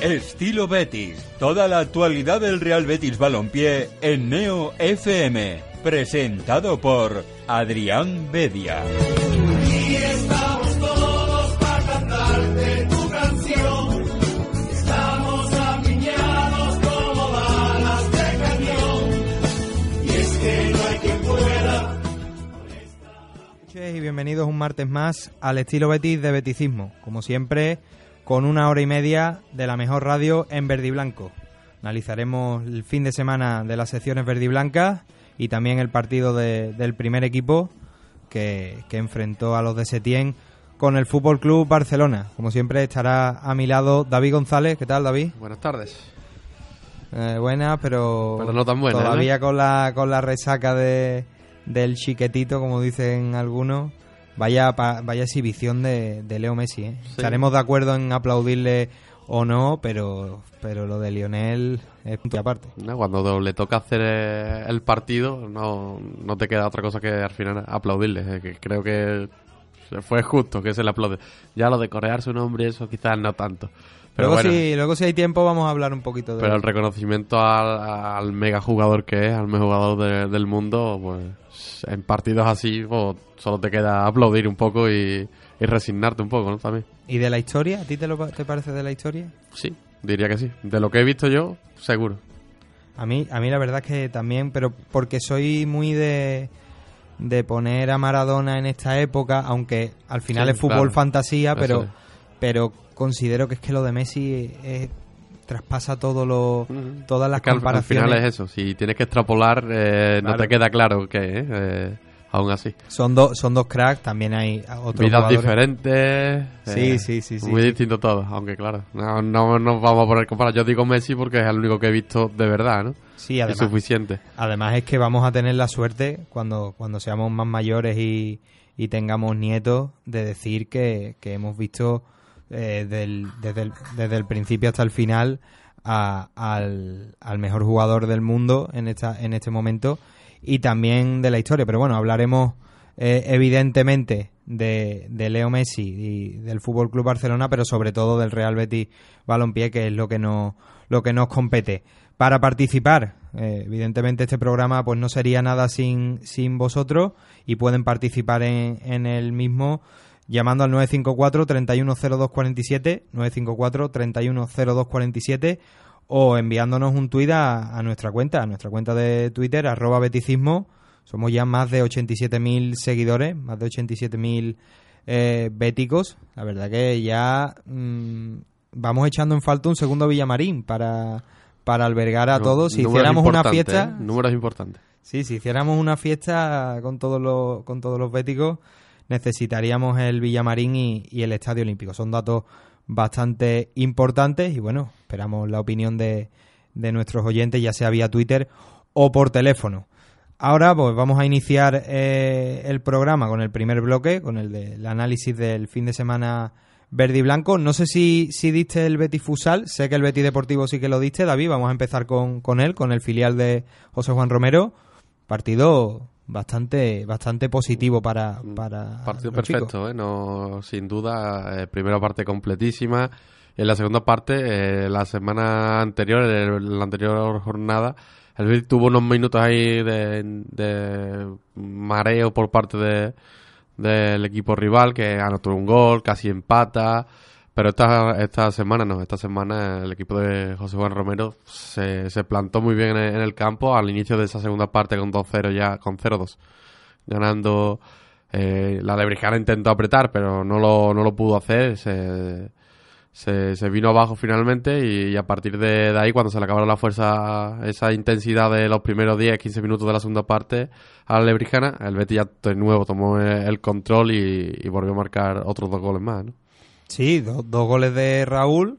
Estilo Betis. Toda la actualidad del Real Betis Balompié en Neo FM. Presentado por Adrián Bedia. Y bienvenidos un martes más al estilo Betis de Beticismo. Como siempre, con una hora y media de la mejor radio en verde y blanco. Analizaremos el fin de semana de las secciones verde y blancas y también el partido de- del primer equipo que, que enfrentó a los de Setién con el Fútbol Club Barcelona. Como siempre, estará a mi lado David González. ¿Qué tal, David? Buenas tardes. Eh, buena, pero, Pero no tan todavía ¿no? con la con la resaca de, del chiquetito, como dicen algunos. Vaya pa- vaya exhibición de, de Leo Messi. ¿eh? Sí. Estaremos de acuerdo en aplaudirle o no, pero pero lo de Lionel es punto aparte. No, Cuando le toca hacer eh, el partido, no, no te queda otra cosa que al final aplaudirle. eh, que creo que fue justo que se le aplaude. Ya lo de corear su nombre, eso quizás no tanto. Pero luego, bueno, si, luego si hay tiempo vamos a hablar un poquito de pero el reconocimiento al, al mega jugador que es, al mejor jugador de- del mundo, pues en partidos así, pues, solo te queda aplaudir un poco y, y resignarte un poco, ¿no? También. ¿Y de la historia? ¿A ti te, lo, te parece de la historia? Sí, diría que sí. De lo que he visto yo, seguro. A mí, a mí la verdad es que también, pero porque soy muy de, de poner a Maradona en esta época, aunque al final Sí, es fútbol claro. fantasía, pero, es. pero considero que es que lo de Messi eh, traspasa todo lo, todas las Es que al- comparaciones. Al final es eso. Si tienes que extrapolar, eh, no te queda claro qué es. eh, aún así. Son, dos son dos cracks, también hay otros Vidas jugadores. diferentes. Sí, eh, sí, sí, sí, Muy sí. distinto todo. Aunque claro, no, no nos vamos a poner comparar. Yo digo Messi porque es el único que he visto de verdad, ¿no? Sí, es además, suficiente. Además es que vamos a tener la suerte cuando, cuando seamos más mayores y, y tengamos nietos de decir que, que hemos visto eh, del- desde, el, desde el principio hasta el final a- al, al mejor jugador del mundo en, esta, en este momento y también de la historia. Pero bueno, hablaremos eh, evidentemente de, de Leo Messi y del Fútbol Club Barcelona, pero sobre todo del Real Betis Balompié, que es lo que nos, lo que nos compete. Para participar, eh, evidentemente este programa pues no sería nada sin, sin vosotros y pueden participar en, en el mismo llamando al 954-310247, 954-310247 o enviándonos un tuit a, a nuestra cuenta, a nuestra cuenta de Twitter, arroba beticismo. Somos ya más de 87.000 seguidores, más de 87.000 eh, béticos. La verdad que ya mm, vamos echando en falta un segundo Villamarín para, para albergar a No, todos. Si hiciéramos una fiesta... ¿eh? Números importantes. Sí, si hiciéramos una fiesta con todos los, con todos los béticos, necesitaríamos el Villamarín y, y el Estadio Olímpico. Son datos bastante importantes y bueno, esperamos la opinión de, de nuestros oyentes, ya sea vía Twitter o por teléfono. Ahora pues vamos a iniciar eh, el programa con el primer bloque, con el del análisis del fin de semana verde y blanco. No sé si, si diste el Betis Fusal, sé que el Betis Deportivo sí que lo diste, David. Vamos a empezar con, con él, con el filial de José Juan Romero. Partido bastante bastante positivo para, para Partido perfecto, ¿eh? No, sin duda, eh, primera parte completísima. En la segunda parte, eh, la semana anterior, en la anterior jornada, el Betis tuvo unos minutos ahí de, de mareo por parte de, del equipo rival, que anotó un gol, casi empata. Pero esta, esta semana no, esta semana el equipo de José Juan Romero se, se plantó muy bien en el, campo al inicio de esa segunda parte con 2-0 ya, con 0-2 ganando. Eh, la Lebrijana intentó apretar, pero no lo, no lo pudo hacer. Se, se, vino abajo finalmente y, a partir de, ahí, cuando se le acabaron la fuerza, esa intensidad de los primeros 10-15 minutos de la segunda parte a la Lebrijana, el Betis ya de nuevo tomó el control y, y volvió a marcar otros dos goles más. ¿no? Sí, do- dos goles de Raúl,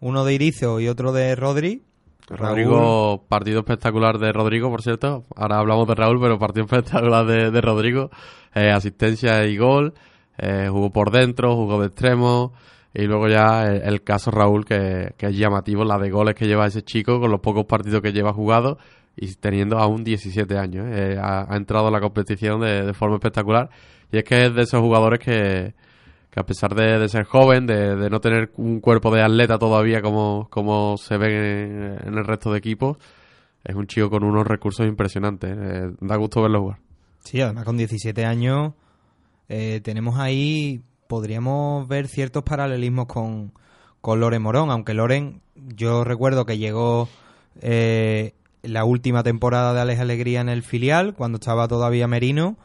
uno de Irizo y otro de Rodri. Rodrigo, partido espectacular de Rodrigo, por cierto. Ahora hablamos de Raúl, pero partido espectacular de, de Rodrigo. Eh, asistencia y gol. Eh, jugó por dentro, jugó de extremo. Y luego ya el, el caso Raúl, que, que es llamativo, la de goles que lleva ese chico con los pocos partidos que lleva jugado y teniendo aún 17 años. ¿eh? ha, ha entrado a la competición de, de forma espectacular. Y es que es de esos jugadores que, que a pesar de, de ser joven, de, de no tener un cuerpo de atleta todavía como, como se ve en, el resto de equipos, es un chico con unos recursos impresionantes. eh, da gusto verlo jugar. Sí, además con 17 años eh, tenemos ahí, podríamos ver ciertos paralelismos con, con Loren Morón, aunque Loren, yo recuerdo que llegó eh, la última temporada de Alex Alegría en el filial, cuando estaba todavía Merino,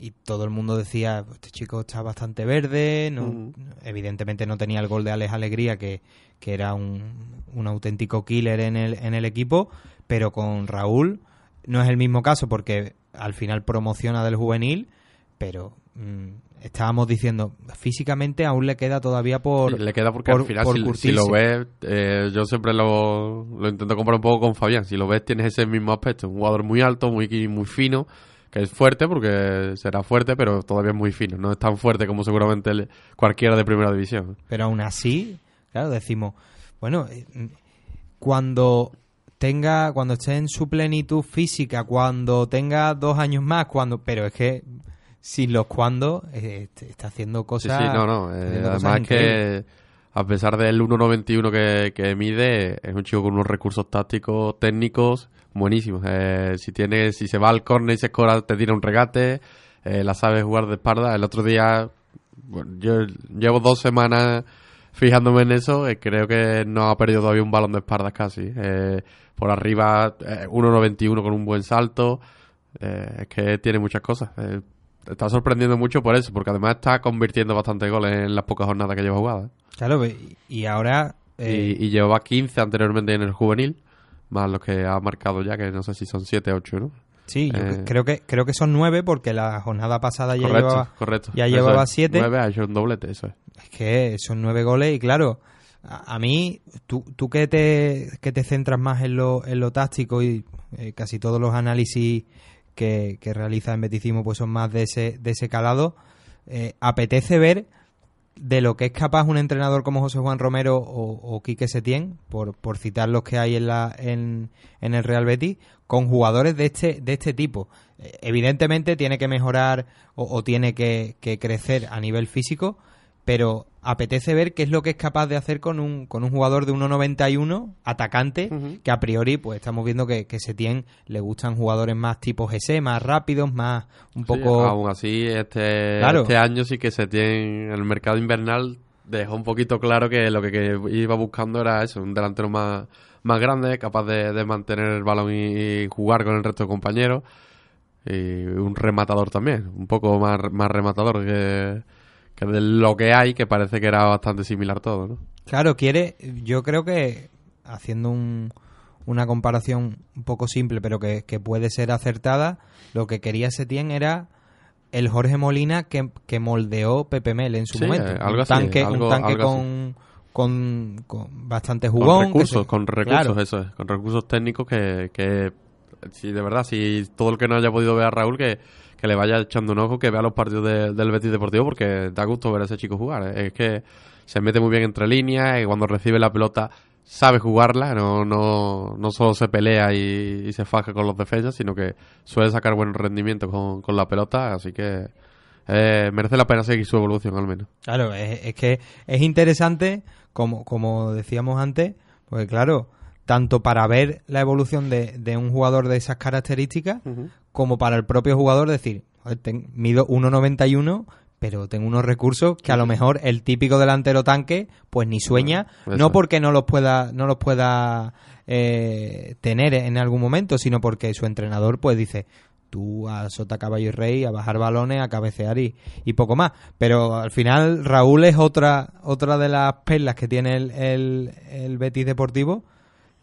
y todo el mundo decía, este chico está bastante verde, no, Ujú. evidentemente no tenía el gol de Alex Alegría, que, que era un, un auténtico killer en el, en el equipo, pero con Raúl no es el mismo caso porque al final promociona del juvenil, pero mm, estábamos diciendo, físicamente aún le queda todavía por... Le queda porque por- al final, por si, si lo ves, eh, yo siempre lo, lo intento comparar un poco con Fabián. Si lo ves, tienes ese mismo aspecto. Un jugador muy alto, muy, muy fino, que es fuerte porque será fuerte, pero todavía es muy fino. No es tan fuerte como seguramente el- cualquiera de primera división. Pero aún así, claro, decimos, bueno, eh, cuando tenga, cuando esté en su plenitud física, cuando tenga dos años más, cuando, pero es que sin los cuando eh, está haciendo cosas. sí, no, no. eh, además que a pesar del 1.91 que, que mide, es un chico con unos recursos tácticos, técnicos buenísimos. Eh, si tiene, si se va al córner y se escora, te tira un regate, eh, la sabe jugar de espalda. El otro día, bueno, yo llevo dos semanas fijándome en eso, eh, creo que no ha perdido todavía un balón de espaldas casi. Eh, por arriba, eh, 1.91 con un buen salto. Eh, es que tiene muchas cosas. Está sorprendiendo mucho por eso, porque además está convirtiendo bastante goles en las pocas jornadas que lleva jugadas. Claro, y ahora. Y, y llevaba 15 anteriormente en el juvenil, más los que ha marcado ya, que no sé si son 7 o 8, ¿no? sí, yo eh, creo que creo que son nueve porque la jornada pasada ya llevaba. correcto. ya llevaba es. siete. 9 ha hecho un doblete, eso es. Es que son nueve goles y claro, a, a mí, tú, tú que, te, que te centras más en lo, en lo táctico y eh, casi todos los análisis que, que realiza en Beticismo pues son más de ese, de ese calado, eh, apetece ver de lo que es capaz un entrenador como José Juan Romero o, Quique Setién, por, por citar los que hay en, la, en, en el Real Betis, con jugadores de este, de este tipo. Eh, Evidentemente tiene que mejorar o, o tiene que, que crecer a nivel físico, pero apetece ver qué es lo que es capaz de hacer con un, con un jugador de 1.91, atacante, Ujú. que a priori pues estamos viendo que, que Setién le gustan jugadores más tipo GC, más rápidos, más un Sí, poco... aún así, este, Claro. este año sí que se tiene en el mercado invernal dejó un poquito claro que lo que, que iba buscando era eso, un delantero más, más grande, capaz de, de mantener el balón y, y jugar con el resto de compañeros. Y un rematador también, un poco más, más rematador que, que de lo que hay, que parece que era bastante similar todo, ¿no? Claro, quiere, yo creo que haciendo un- una comparación un poco simple, pero que, que puede ser acertada, lo que quería Setién era el Jorge Molina que, que moldeó Pepe Mel en su Sí, momento. algo un así, tanque, algo- un tanque algo con, con, con bastante Con jugón. que recursos, se- con recursos, Claro. eso es, con recursos técnicos que, que si de verdad, si todo el que no haya podido ver a Raúl, que, que le vaya echando un ojo, que vea los partidos de- del Betis Deportivo, porque da gusto ver a ese chico jugar. ¿eh? Es que se mete muy bien entre líneas y cuando recibe la pelota sabe jugarla, no, no, no solo se pelea y, y se faja con los defensas, sino que suele sacar buen rendimiento con, con la pelota, así que eh, merece la pena seguir su evolución al menos. Claro, es, es que es interesante, como, como decíamos antes, porque claro, tanto para ver la evolución de, de un jugador de esas características, como para el propio jugador decir, "Joder, ten- mido 1,91, pero tengo unos recursos que a lo mejor el típico delantero tanque pues ni sueña, no porque no los pueda no los pueda eh, tener en algún momento, sino porque su entrenador pues dice tú a sota caballo y rey, a bajar balones, a cabecear y, y poco más. Pero al final Raúl es otra otra de las perlas que tiene el, el, el Betis Deportivo,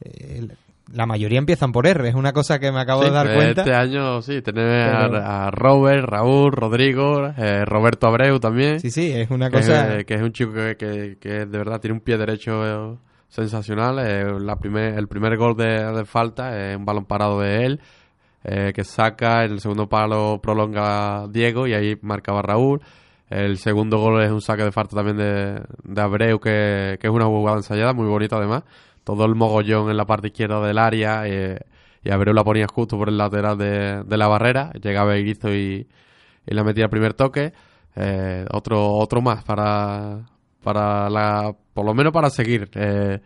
eh, el- la mayoría empiezan por R. Es una cosa que me acabo de dar eh, cuenta. Este año sí, tenemos Pero- a, a Robert, Raúl, Rodrigo, eh, Roberto Abreu también. Sí, sí, es una que, cosa... es, que es un chico que, que- que de verdad tiene un pie derecho eh, sensacional. Eh, la primer, el primer gol de, de falta es un balón parado de él, eh, que saca, el segundo palo prolonga Diego y ahí marcaba Raúl. El segundo gol es un saque de falta también de, de Abreu, que, que es una jugada ensayada, muy bonita además. Todo el mogollón en la parte izquierda del área eh, y Abreu la ponía justo por el lateral de, de la barrera. Llegaba Irizo y, y la metía al primer toque. Eh, otro otro más para para la por lo menos para seguir eh,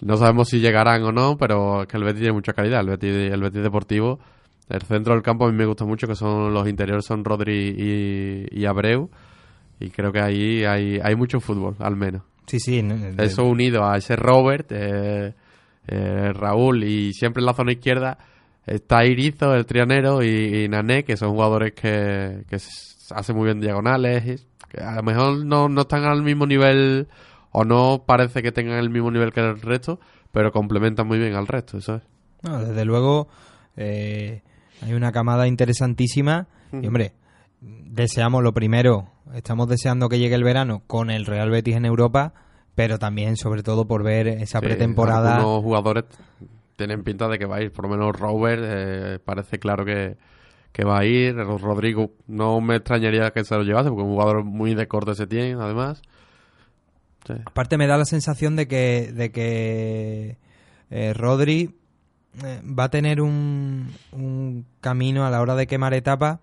no sabemos si llegarán o no pero es que el Betis tiene mucha calidad el Betis, el Betis deportivo el centro del campo a mí me gusta mucho que son los interiores son Rodri y, y Abreu y creo que ahí hay, hay mucho fútbol al menos Sí, sí. de- eso unido a ese Robert, eh, eh, Raúl y siempre en la zona izquierda está Irizo, el trianero y, y Nané, que son jugadores que, que hacen muy bien diagonales. y que a lo mejor no, no están al mismo nivel o no parece que tengan el mismo nivel que el resto, pero complementan muy bien al resto, eso es. No, desde luego eh, hay una camada interesantísima y hombre, deseamos lo primero, estamos deseando que llegue el verano con el Real Betis en Europa, pero también sobre todo por ver esa Sí, pretemporada. Algunos jugadores tienen pinta de que va a ir, por lo menos Robert eh, parece claro que, que va a ir. Rodrigo no me extrañaría que se lo llevase, porque es un jugador muy de corte se tiene, además. Sí. Aparte me da la sensación de que de que eh, Rodri eh, va a tener un, un camino a la hora de quemar etapas.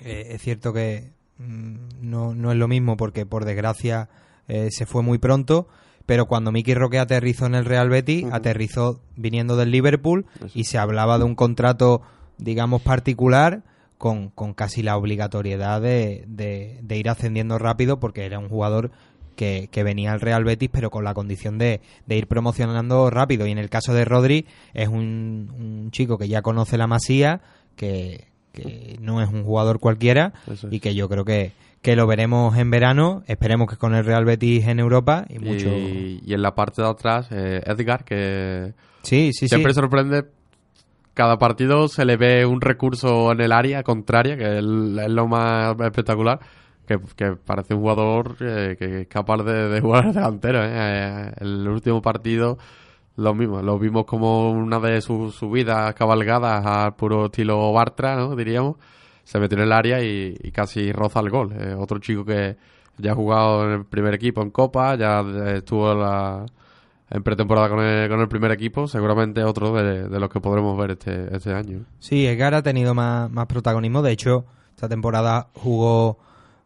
Eh, es cierto que no, no es lo mismo porque por desgracia eh, se fue muy pronto, pero cuando Miki Roque aterrizó en el Real Betis, aterrizó viniendo del Liverpool Eso. y se hablaba de un contrato, digamos, particular con, con casi la obligatoriedad de, de- de ir ascendiendo rápido porque era un jugador que, que venía al Real Betis pero con la condición de, de ir promocionando rápido y en el caso de Rodri es un, un chico que ya conoce la masía que, que no es un jugador cualquiera es. y que yo creo que, que lo veremos en verano esperemos que con el Real Betis en Europa y mucho y en la parte de atrás, eh, Edgar, que sí sí siempre sí sorprende. Cada partido se le ve un recurso en el área contraria, que es, es lo más espectacular. Que, que parece un jugador eh, que es capaz de, de jugar delantero. Eh, El último partido, lo mismo. Lo vimos como una de sus subidas cabalgadas al puro estilo Bartra, ¿no? diríamos. Se metió en el área y, casi roza el gol. Eh, otro chico que ya ha jugado en el primer equipo en Copa, ya estuvo la, en pretemporada con el, con el primer equipo, seguramente otro de, de los que podremos ver este, este año. Sí, Edgar ha tenido más, más protagonismo. De hecho, esta temporada jugó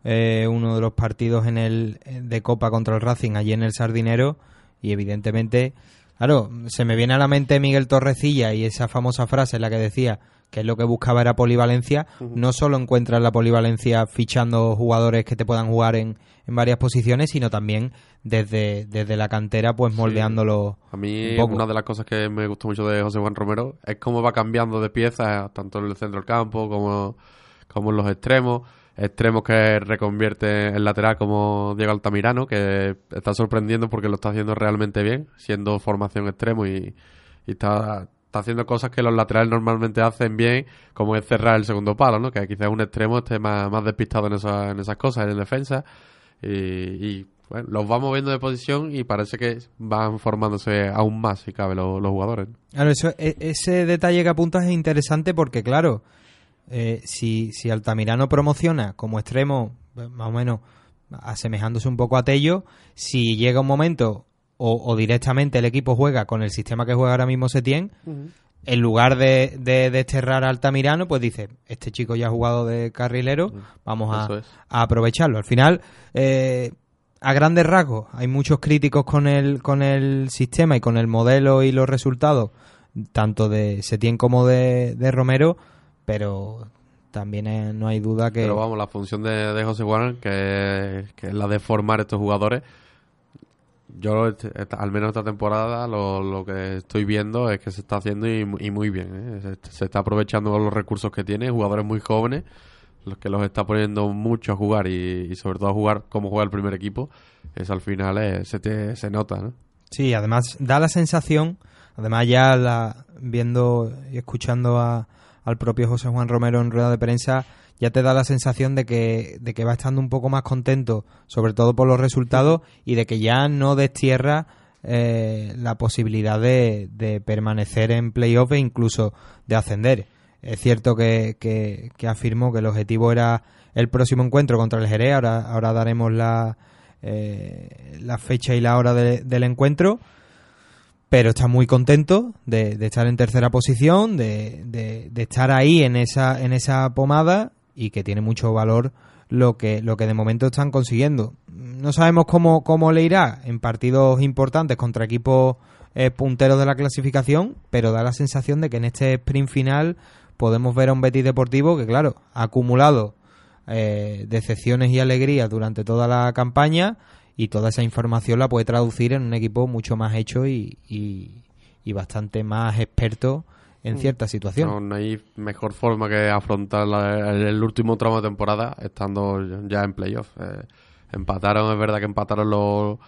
eh, uno de los partidos en el de Copa contra el Racing allí en el Sardinero y evidentemente, claro, se me viene a la mente Miguel Torrecilla y esa famosa frase en la que decía que lo que buscaba era polivalencia. No solo encuentras la polivalencia fichando jugadores que te puedan jugar en, en varias posiciones, sino también desde, desde la cantera, pues moldeándolo. A mí Un una de las cosas que me gustó mucho de José Juan Romero es cómo va cambiando de piezas, tanto en el centro del campo como, como en los extremos. Extremos que reconvierte en lateral como Diego Altamirano, que está sorprendiendo porque lo está haciendo realmente bien, siendo formación extremo y, está, haciendo cosas que los laterales normalmente hacen bien, como es cerrar el segundo palo, ¿no? Que quizás un extremo esté más, despistado en, esas en esas cosas, en defensa. Y, y, bueno, los va moviendo de posición y parece que van formándose aún más, si cabe, los, los jugadores. Claro, eso, e- ese detalle que apuntas es interesante porque, claro, eh, si, si Altamirano promociona como extremo, eh, más o menos asemejándose un poco a Tello, si llega un momento o, o directamente el equipo juega con el sistema que juega ahora mismo Setién, en lugar de, de desterrar a Altamirano, pues dice, este chico ya ha jugado de carrilero, vamos a, es. a aprovecharlo. Al final, eh, a grandes rasgos, hay muchos críticos con el, con el sistema y con el modelo y los resultados, tanto de Setién como de, de Romero, pero también eh, no hay duda que... Pero vamos, la función de, de José Juan, que, que es la de formar estos jugadores, yo al menos esta temporada lo, lo que estoy viendo es que se está haciendo y, mu- y muy bien. ¿eh? Se, se está aprovechando los recursos que tiene, jugadores muy jóvenes, los que los está poniendo mucho a jugar y, y sobre todo a jugar como juega el primer equipo, eso al final eh, se, te, se nota. ¿no? Sí, además da la sensación, Además ya la, viendo y escuchando a, al propio José Juan Romero en rueda de prensa, ya te da la sensación de que, de que va estando un poco más contento, sobre todo por los resultados, y de que ya no destierra eh, la posibilidad de, permanecer en playoff e incluso de ascender. Es cierto que, que, que afirmó que el objetivo era el próximo encuentro contra el Jerez, ahora, ahora daremos la, eh, la fecha y la hora de- del encuentro, pero está muy contento de, estar en tercera posición, de, estar ahí en esa, en esa pomada y que tiene mucho valor lo que, de momento están consiguiendo. No sabemos cómo, cómo le irá en partidos importantes contra equipos eh, punteros de la clasificación, pero da la sensación de que en este sprint final podemos ver a un Betis Deportivo que, claro, ha acumulado eh, decepciones y alegrías durante toda la campaña y toda esa información la puede traducir en un equipo mucho más hecho y, y- y bastante más experto en ciertas situaciones. No, no hay mejor forma que afrontar la- el, el último tramo de temporada estando ya en playoff. Eh, empataron, es verdad que empataron los,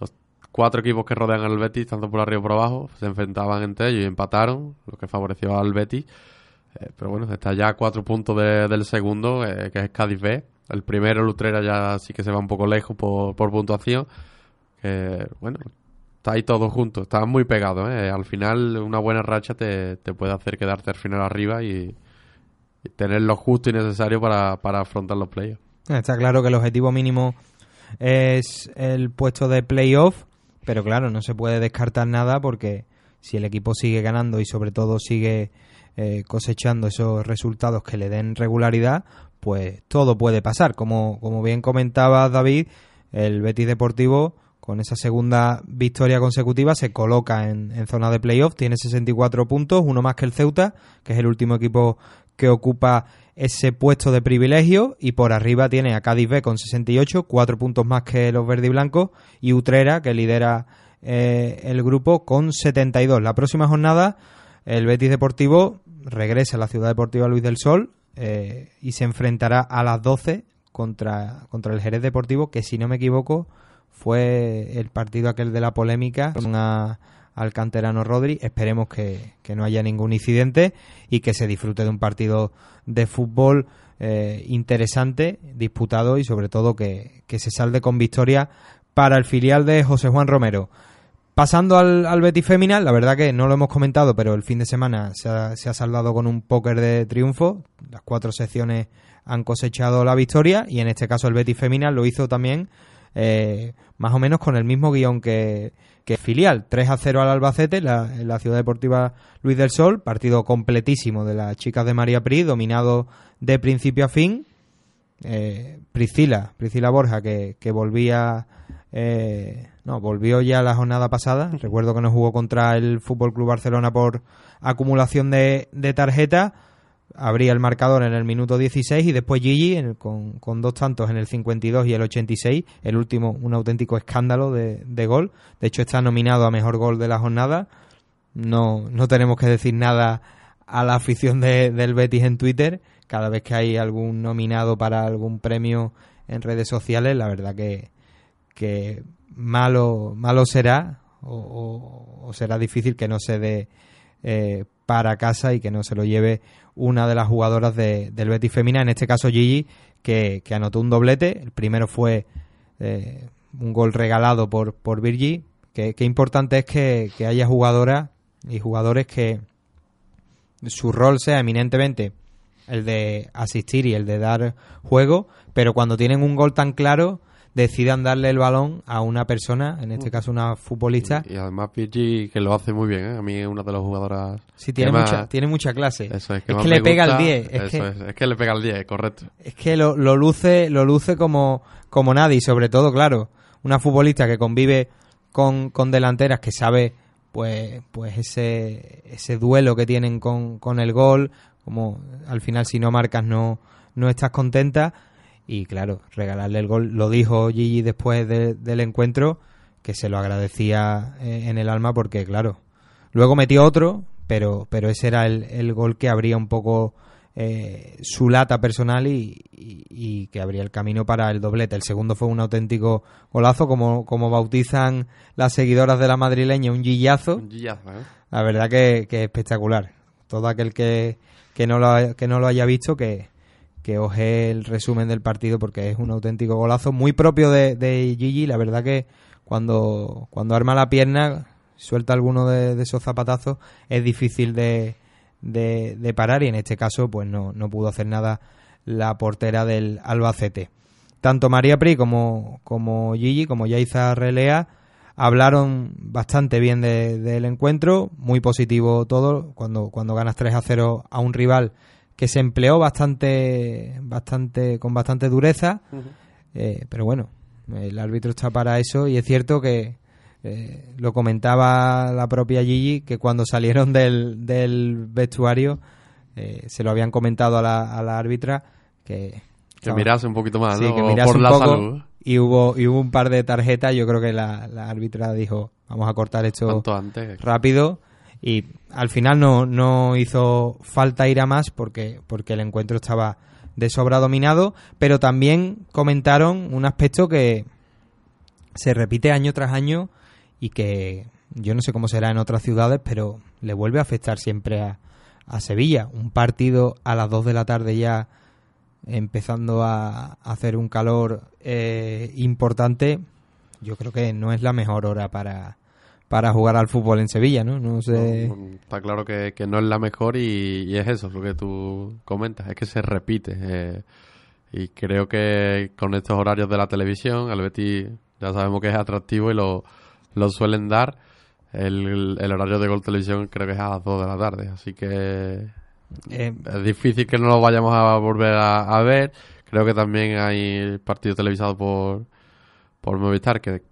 los cuatro equipos que rodean al Betis, tanto por arriba como por abajo, se enfrentaban entre ellos y empataron, lo que favoreció al Betis. Eh, pero bueno, está ya a cuatro puntos de- del segundo, eh, que es Cádiz B. El primero, Lutrera, ya sí que se va un poco lejos por, por puntuación. Bueno, está ahí todo junto, está muy pegado. ¿eh? Al final, una buena racha te, te puede hacer quedarte al final arriba y, y tener lo justo y necesario para, para afrontar los playoffs. Está claro que el objetivo mínimo es el puesto de playoff, pero claro, no se puede descartar nada porque si el equipo sigue ganando y sobre todo sigue eh, cosechando esos resultados que le den regularidad, pues todo puede pasar. Como, como bien comentaba David, el Betis Deportivo con esa segunda victoria consecutiva se coloca en, en zona de playoff, tiene 64 puntos, uno más que el Ceuta, que es el último equipo que ocupa ese puesto de privilegio y por arriba tiene a Cádiz B con 68, cuatro puntos más que los verde y blancos y Utrera que lidera eh, el grupo con 72. La próxima jornada el Betis Deportivo regresa a la Ciudad Deportiva Luis del Sol eh, y se enfrentará a las 12 contra, contra el Jerez Deportivo que si no me equivoco fue el partido aquel de la polémica a- al canterano Rodri. Esperemos que, que no haya ningún incidente y que se disfrute de un partido de fútbol eh, interesante, disputado y sobre todo que, que se salde con victoria para el filial de José Juan Romero. Pasando al, al Betis la verdad que no lo hemos comentado, pero el fin de semana se ha, saldado con un póker de triunfo. Las cuatro secciones han cosechado la victoria y en este caso el Betis Feminal lo hizo también eh, más o menos con el mismo guion que, que filial. 3 a 0 al Albacete, la- en la Ciudad Deportiva Luis del Sol, partido completísimo de las chicas de María Pri, dominado de principio a fin. Eh, Priscila, Priscila Borja, que, que volvía, eh, no, volvió ya la jornada pasada. Recuerdo que no jugó contra el Fútbol Club Barcelona por acumulación de, de tarjetas. Abría el marcador en el minuto 16 y después Gigi en el- con, dos tantos en el 52 y el 86. El último, un auténtico escándalo de, de gol. De hecho, está nominado a mejor gol de la jornada. No, no tenemos que decir nada a la afición de- del Betis en Twitter. Cada vez que hay algún nominado para algún premio en redes sociales, la verdad que, que malo, malo será o, será difícil que no se dé eh, para casa y que no se lo lleve una de las jugadoras de- del Betis Femina, en este caso Gigi, que, que anotó un doblete. El primero fue eh, un gol regalado por, por Virgi. Que importante es que, que haya jugadoras y jugadores que su rol sea eminentemente el de asistir y el de dar juego, pero cuando tienen un gol tan claro decidan darle el balón a una persona, en este caso una futbolista. Y además Virgi que lo hace muy bien, ¿eh? A mí es una de las jugadoras... Sí, tiene más- mucha, tiene mucha clase. Eso es que, es que le pega el gusta. 10. Es Eso que, es, es que le pega el 10, correcto. es que lo, lo luce, lo luce como, como nadie. Y sobre todo, claro, una futbolista que convive con, con delanteras que sabe pues, pues ese, ese duelo que tienen con, con el gol, como al final si no marcas no, no estás contenta. Y claro, regalarle el gol, lo dijo Gigi después de- del encuentro, que se lo agradecía eh, en el alma porque, claro, luego metió otro, pero, pero ese era el, el gol que abría un poco eh, su lata personal y, y- y que abría el camino para el doblete. El segundo fue un auténtico golazo, como, como bautizan las seguidoras de la madrileña, un gillazo. Un gillazo, ¿eh? la verdad que, que espectacular. Todo aquel que, que, no, lo, que no lo haya visto, que, que oje el resumen del partido porque es un auténtico golazo, muy propio de, de Gigi. La verdad que cuando, cuando arma la pierna, suelta alguno de, esos zapatazos, es difícil de, de, parar y en este caso pues no, no pudo hacer nada la portera del Albacete. Tanto María Pri como, como Gigi, como Yaiza Relea, hablaron bastante bien de- del encuentro, muy positivo todo, cuando, cuando ganas 3 a 0 a un rival que se empleó bastante, bastante, con bastante dureza, eh, pero bueno, el árbitro está para eso y es cierto que eh, lo comentaba la propia Gigi que cuando salieron del, del vestuario eh, se lo habían comentado a la, a la árbitra que Que estaba- mirase un poquito más, Sí, ¿no? que mirase Por un la poco salud. y hubo y hubo un par de tarjetas yo creo que la, la árbitra dijo vamos a cortar esto antes. rápido y al final no, no hizo falta ir a más porque, porque el encuentro estaba de sobra dominado, pero también comentaron un aspecto que se repite año tras año y que yo no sé cómo será en otras ciudades, pero le vuelve a afectar siempre a, a Sevilla. Un partido a las 2 de la tarde ya empezando a hacer un calor eh, importante, yo creo que no es la mejor hora para, para jugar al fútbol en Sevilla, ¿no? No sé. No, está claro que, que no es la mejor y, y es eso, lo que tú comentas, es que se repite. eh, y creo que con estos horarios de la televisión, al Betis ya sabemos que es atractivo y lo, lo suelen dar. El, el horario de Gol Televisión creo que es a las 2 de la tarde, así que Eh, es difícil que no lo vayamos a volver a, a ver. Creo que también hay partido televisado por, por Movistar que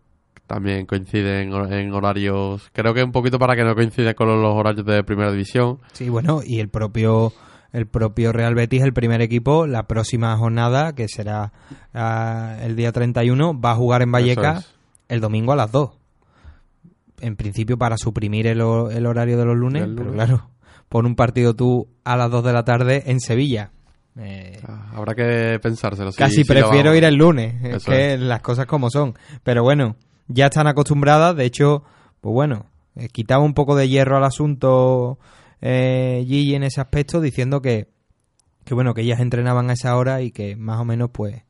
también coinciden en, hor- en horarios. Creo que un poquito para que no coinciden con los horarios de primera división. Sí, bueno, y el propio el propio Real Betis, el primer equipo, la próxima jornada, que será ah, el día 31, va a jugar en Vallecas es. el domingo a las 2. En principio para suprimir el, el horario de los lunes, pero claro, pon un partido tú a las 2 de la tarde en Sevilla. Eh, Ah, Habrá que pensárselo. Casi prefiero ir el lunes, es que las cosas como son. Pero bueno, ya están acostumbradas, de hecho, pues bueno, eh, quitaba un poco de hierro al asunto eh, Gigi en ese aspecto, diciendo que, que bueno, que ellas entrenaban a esa hora y que más o menos pues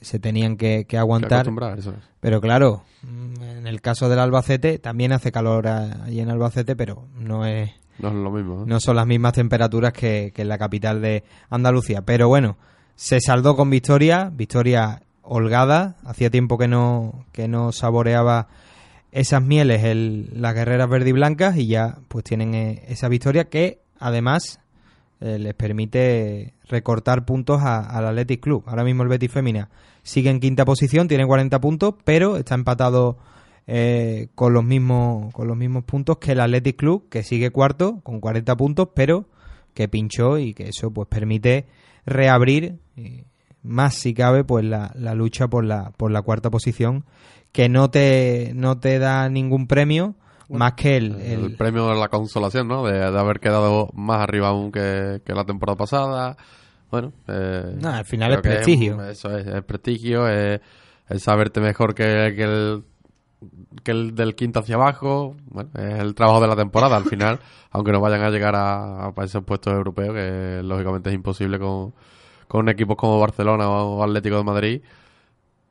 se tenían que, que Que aguantar. eso es. Pero claro, mm, en el caso del Albacete también hace calor allí en Albacete, pero no es No es lo mismo. no son las mismas temperaturas que, que en la capital de Andalucía. Pero bueno, se saldó con victoria, victoria holgada. Hacía tiempo que no, que no saboreaba esas mieles el, las guerreras verde y blancas y ya pues tienen eh, esa victoria que además eh, les permite recortar puntos al Athletic Club. Ahora mismo el Betis Femina sigue en quinta posición, tiene 40 puntos, pero está empatado eh, con los mismos con los mismos puntos que el Athletic Club, que sigue cuarto con 40 puntos, pero que pinchó y que eso pues permite reabrir más si cabe pues la, la lucha por la por la cuarta posición que no te no te da ningún premio más que el, El, el- premio de la consolación, ¿no? De, de haber quedado más arriba aún que, que la temporada pasada. Bueno, eh, No, al final es prestigio. eso es, es prestigio, es, es saberte mejor que, que el que el del quinto hacia abajo. Bueno, es el trabajo de la temporada al final, aunque no vayan a llegar a, a esos puestos europeos, que lógicamente es imposible con, con equipos como Barcelona o Atlético de Madrid.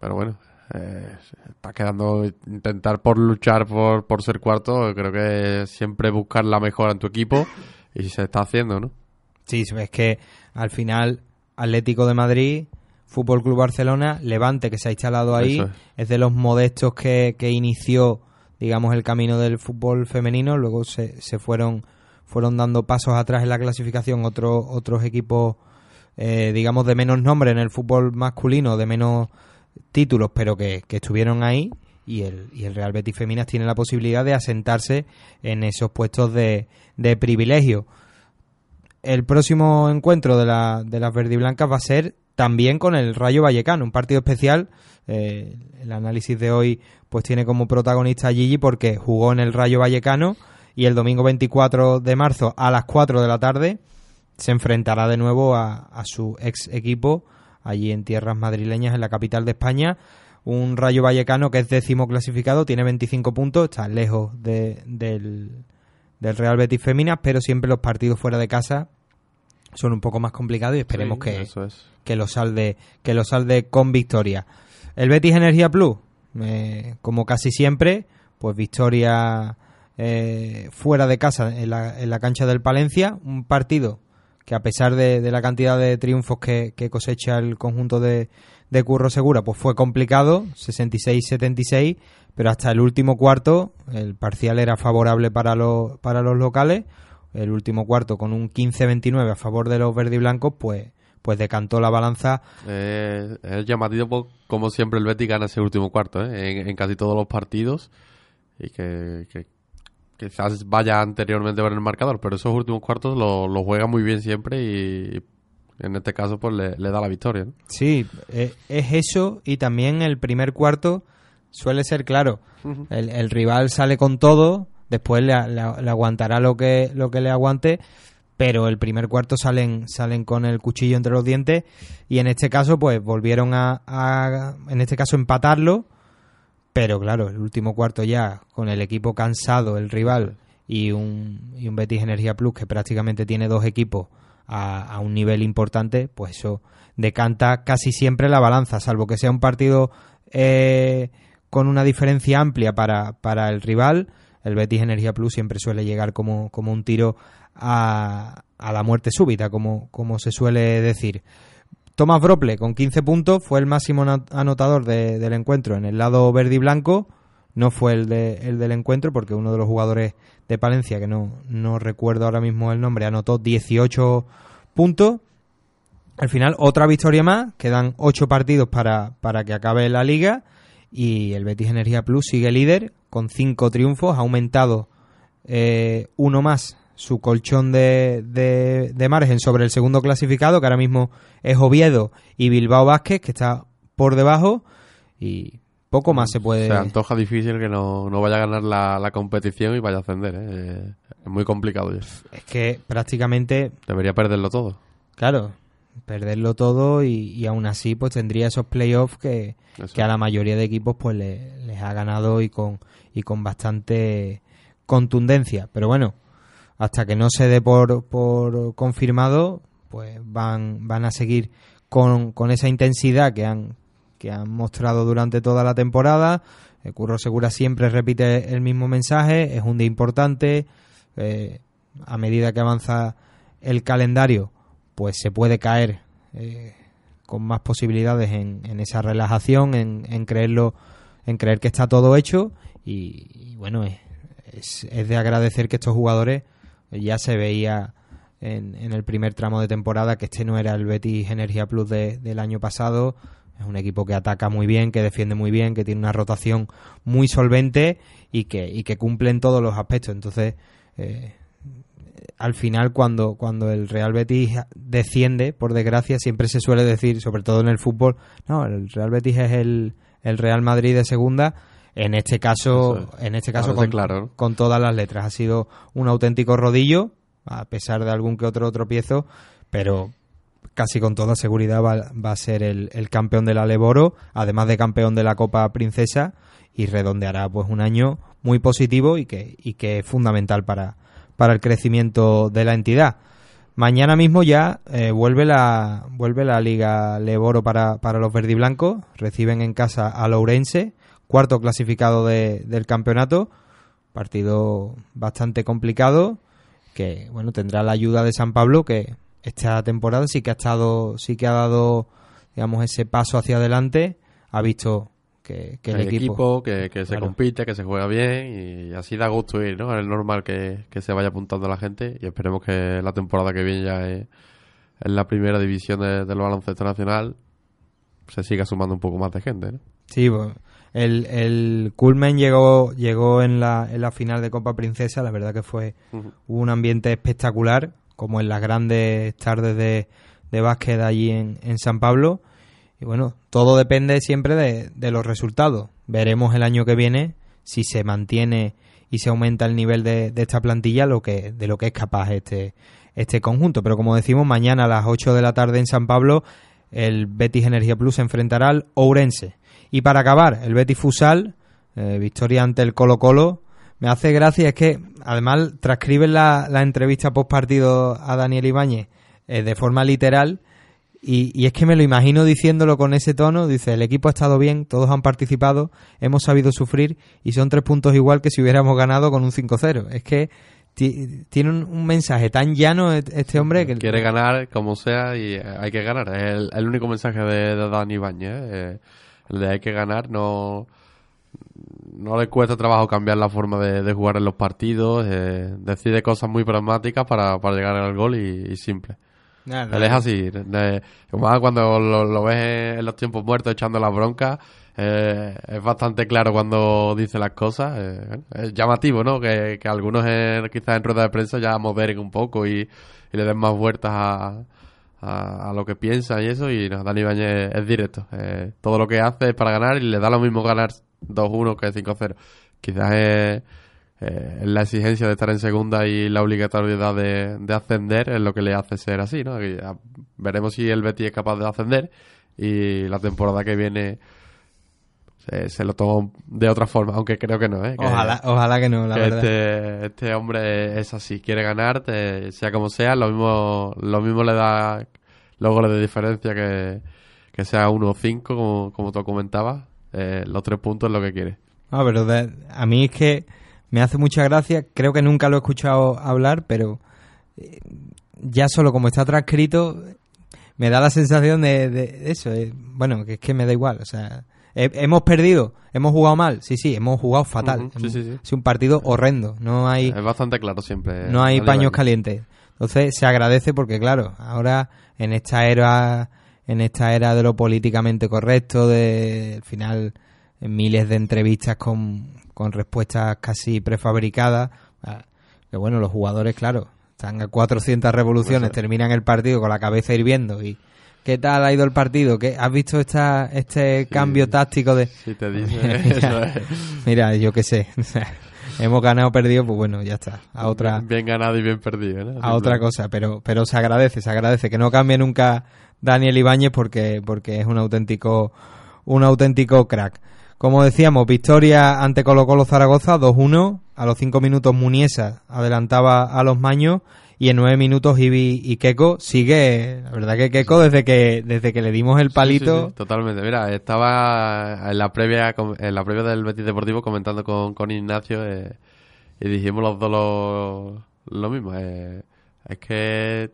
Pero bueno, eh, está quedando intentar por luchar por, por ser cuarto. Creo que siempre buscar la mejora en tu equipo y se está haciendo, ¿no? Sí, es que al final Atlético de Madrid, Fútbol Club Barcelona, Levante que se ha instalado ahí, es. es. de los modestos que, que inició, digamos, el camino del fútbol femenino, luego se, se fueron fueron dando pasos atrás en la clasificación otros otros equipos, eh, digamos, de menos nombre en el fútbol masculino, de menos títulos, pero que, que estuvieron ahí. Y el, y el Real Betis Feminas tiene la posibilidad de asentarse en esos puestos de, de privilegio el próximo encuentro de, la, de las verdiblancas va a ser también con el Rayo Vallecano, un partido especial. Eh, el análisis de hoy pues tiene como protagonista a Gigi porque jugó en el Rayo Vallecano y el domingo 24 de marzo a las 4 de la tarde se enfrentará de nuevo a, a su ex equipo allí en tierras madrileñas en la capital de España. Un Rayo Vallecano que es décimo clasificado, tiene 25 puntos, está lejos de- del, del Real Betis Féminas, pero siempre los partidos fuera de casa son un poco más complicados y esperemos Sí, que, es. que lo salde que lo salde con victoria. El Betis Energía Plus, eh, como casi siempre, pues victoria eh, fuera de casa en la, en la cancha del Palencia, un partido que a pesar de, de la cantidad de triunfos que, que cosecha el conjunto de, de Curro Segura, pues fue complicado, 66-76, pero hasta el último cuarto el parcial era favorable para los, para los locales, el último cuarto con un 15-29 a favor de los verde y blancos, pues, pues decantó la balanza. Eh, es llamativo como siempre el Betis gana ese último cuarto ¿eh? en, casi todos los partidos. Y que quizás vaya anteriormente por el marcador, pero esos últimos cuartos lo, lo juega muy bien siempre y en este caso pues le, le da la victoria. ¿no? Sí, eh, es eso y también el primer cuarto suele ser claro. el, el rival sale con todo, después le, le- le aguantará lo que, lo que le aguante, pero el primer cuarto salen, salen con el cuchillo entre los dientes y en este caso pues volvieron a, a- en este caso empatarlo, pero claro, el último cuarto ya con el equipo cansado, el rival y un, y un Betis Energía Plus que prácticamente tiene dos equipos a, un nivel importante, pues eso decanta casi siempre la balanza, salvo que sea un partido eh, con una diferencia amplia para, para el rival. El Betis Energía Plus siempre suele llegar como, como un tiro a, a la muerte súbita, como, como se suele decir. Tomás Brople con 15 puntos fue el máximo anotador de- del encuentro en el lado verde y blanco. No fue el, de, el del encuentro porque uno de los jugadores de Palencia, que no, no recuerdo ahora mismo el nombre, anotó 18 puntos. Al final, otra victoria más. Quedan 8 partidos para, para que acabe la liga. Y el Betis Energía Plus sigue líder con 5 triunfos. Ha aumentado eh, uno más su colchón de, de, de margen sobre el segundo clasificado, que ahora mismo es Oviedo y Bilbao Vázquez, que está por debajo. Y poco más se puede. Se antoja difícil que no, no vaya a ganar la, la competición y vaya a ascender. ¿eh? Es muy complicado ya. Es que prácticamente Debería perderlo todo. Claro, perderlo todo y, y aún así pues tendría esos playoffs que, que a la mayoría de equipos pues le- les ha ganado y con, y con bastante contundencia. Pero bueno, hasta que no se dé por, por confirmado, pues van, van a seguir con, con esa intensidad que han, que han mostrado durante toda la temporada. Eh, Curro Segura siempre repite el mismo mensaje, es un día importante. eh, a medida que avanza el calendario, pues se puede caer eh, con más posibilidades en, en esa relajación, en, creerlo, en creer que está todo hecho y, y bueno, es, es, de agradecer que estos jugadores ya se veía en, en el primer tramo de temporada que este no era el Betis Energía Plus de- del año pasado. Es un equipo que ataca muy bien, que defiende muy bien, que tiene una rotación muy solvente y que, y que cumple en todos los aspectos. Entonces, eh, al final cuando, cuando el Real Betis desciende, por desgracia, siempre se suele decir, sobre todo en el fútbol, no, el Real Betis es el, el Real Madrid de segunda. En este caso, es. en este caso con, claro, con todas las letras. Ha sido un auténtico rodillo, a pesar de algún que otro tropiezo, pero casi con toda seguridad va, va a ser el, el campeón de la Leboro, además de campeón de la Copa Princesa, y redondeará pues un año muy positivo y que, y que es fundamental para, para el crecimiento de la entidad. Mañana mismo ya eh, vuelve la vuelve la Liga Leboro para, para los verdiblancos. Reciben en casa a Lourense, cuarto clasificado de- del campeonato. Partido bastante complicado que bueno tendrá la ayuda de San Pablo que esta temporada sí que ha estado sí que ha dado digamos ese paso hacia adelante ha visto que, que el equipo, equipo, que, que se Claro. compite, que se juega bien y así da gusto ir, ¿no? Es normal que, que se vaya apuntando la gente y esperemos que la temporada que viene ya es- en la primera división de- del baloncesto nacional se siga sumando un poco más de gente, ¿no? Sí, pues, el, el Culmen llegó, llegó en, la, en la final de Copa Princesa, la verdad que fue un ambiente espectacular, como en las grandes tardes de, de básquet allí en, en San Pablo. Y bueno, todo depende siempre de, de los resultados. Veremos el año que viene si se mantiene y se aumenta el nivel de, de esta plantilla lo que, de lo que es capaz este, este conjunto. Pero como decimos, mañana a las 8 de la tarde en San Pablo, el Betis Energía Plus se enfrentará al Ourense. Y para acabar, el Betis Fusal, eh, victoria ante el Colo Colo, me hace gracia es que además transcriben la, la entrevista post partido a Daniel Ibáñez eh, de forma literal y, es que me lo imagino diciéndolo con ese tono, dice, el equipo ha estado bien, todos han participado, hemos sabido sufrir y son tres puntos igual que si hubiéramos ganado con un 5-0. Es que ti- tiene un, mensaje tan llano e- este hombre que... Quiere ganar como sea y hay que ganar. Es el, el único mensaje de, de Dani Ibáñez. ¿eh? El de hay que ganar no no le cuesta trabajo cambiar la forma de, de jugar en los partidos. eh, decide cosas muy pragmáticas para, para llegar al gol y, y simple. Él es así. de- más cuando lo, lo ves en los tiempos muertos echando las broncas, eh, es bastante claro cuando dice las cosas. eh, es llamativo, ¿no? Que, que algunos quizás en rueda de prensa ya moderen un poco y, y le den más vueltas a, a, a lo que piensan y eso. Y no, Dani Bañez es directo. eh, todo lo que hace es para ganar y le da lo mismo ganar 2-1 que 5-0. Quizás es eh, la exigencia de estar en segunda y la obligatoriedad de, de ascender es lo que le hace ser así, ¿no? Veremos si el Betis es capaz de ascender y la temporada que viene se, se lo toma de otra forma, aunque creo que no, ¿eh? Que- Ojalá, ojalá que no, la que verdad. este, este hombre es así, quiere ganar, te- sea como sea, lo mismo, lo mismo le da los goles de diferencia que, que sea 1 o 5, como, como tú comentabas, eh, los tres puntos es lo que quiere. No, pero de- a mí es que me hace mucha gracia. Creo que nunca lo he escuchado hablar, pero eh, ya solo como está transcrito, me da la sensación de, de eso. eh, bueno, que es que me da igual. O sea, hemos perdido, hemos jugado mal. Sí, sí, hemos jugado fatal. Sí, Hemos- sí, sí. Es un partido horrendo. No hay, Es bastante claro siempre. no hay paños calientes. Entonces se agradece porque, claro, ahora en esta era, en esta era de lo políticamente correcto, de al final en miles de entrevistas con, con respuestas casi prefabricadas, ah, que bueno, los jugadores, claro, están a 400 revoluciones, terminan el partido con la cabeza hirviendo y ¿qué tal ha ido el partido? ¿Qué, ¿Has visto esta, este cambio táctico de... Si te dice Mira, eso es. Mira, yo qué sé, hemos ganado o perdido, pues bueno, ya está, a otra Bien ganado y bien perdido, ¿no? a otra cosa, pero, pero se agradece, se agradece que no cambie nunca Daniel Ibáñez porque, porque es un auténtico, un auténtico crack. Como decíamos, victoria ante Colo Colo Zaragoza 2-1. A los 5 minutos Muniesa adelantaba a los Maños y en 9 minutos Ibi y Keco sigue, la verdad que Keco desde que, desde que le dimos el palito, sí, sí, totalmente. Mira, estaba en la previa en la previa del Betis Deportivo comentando con, con Ignacio eh, y dijimos los dos lo, lo mismo. eh, es que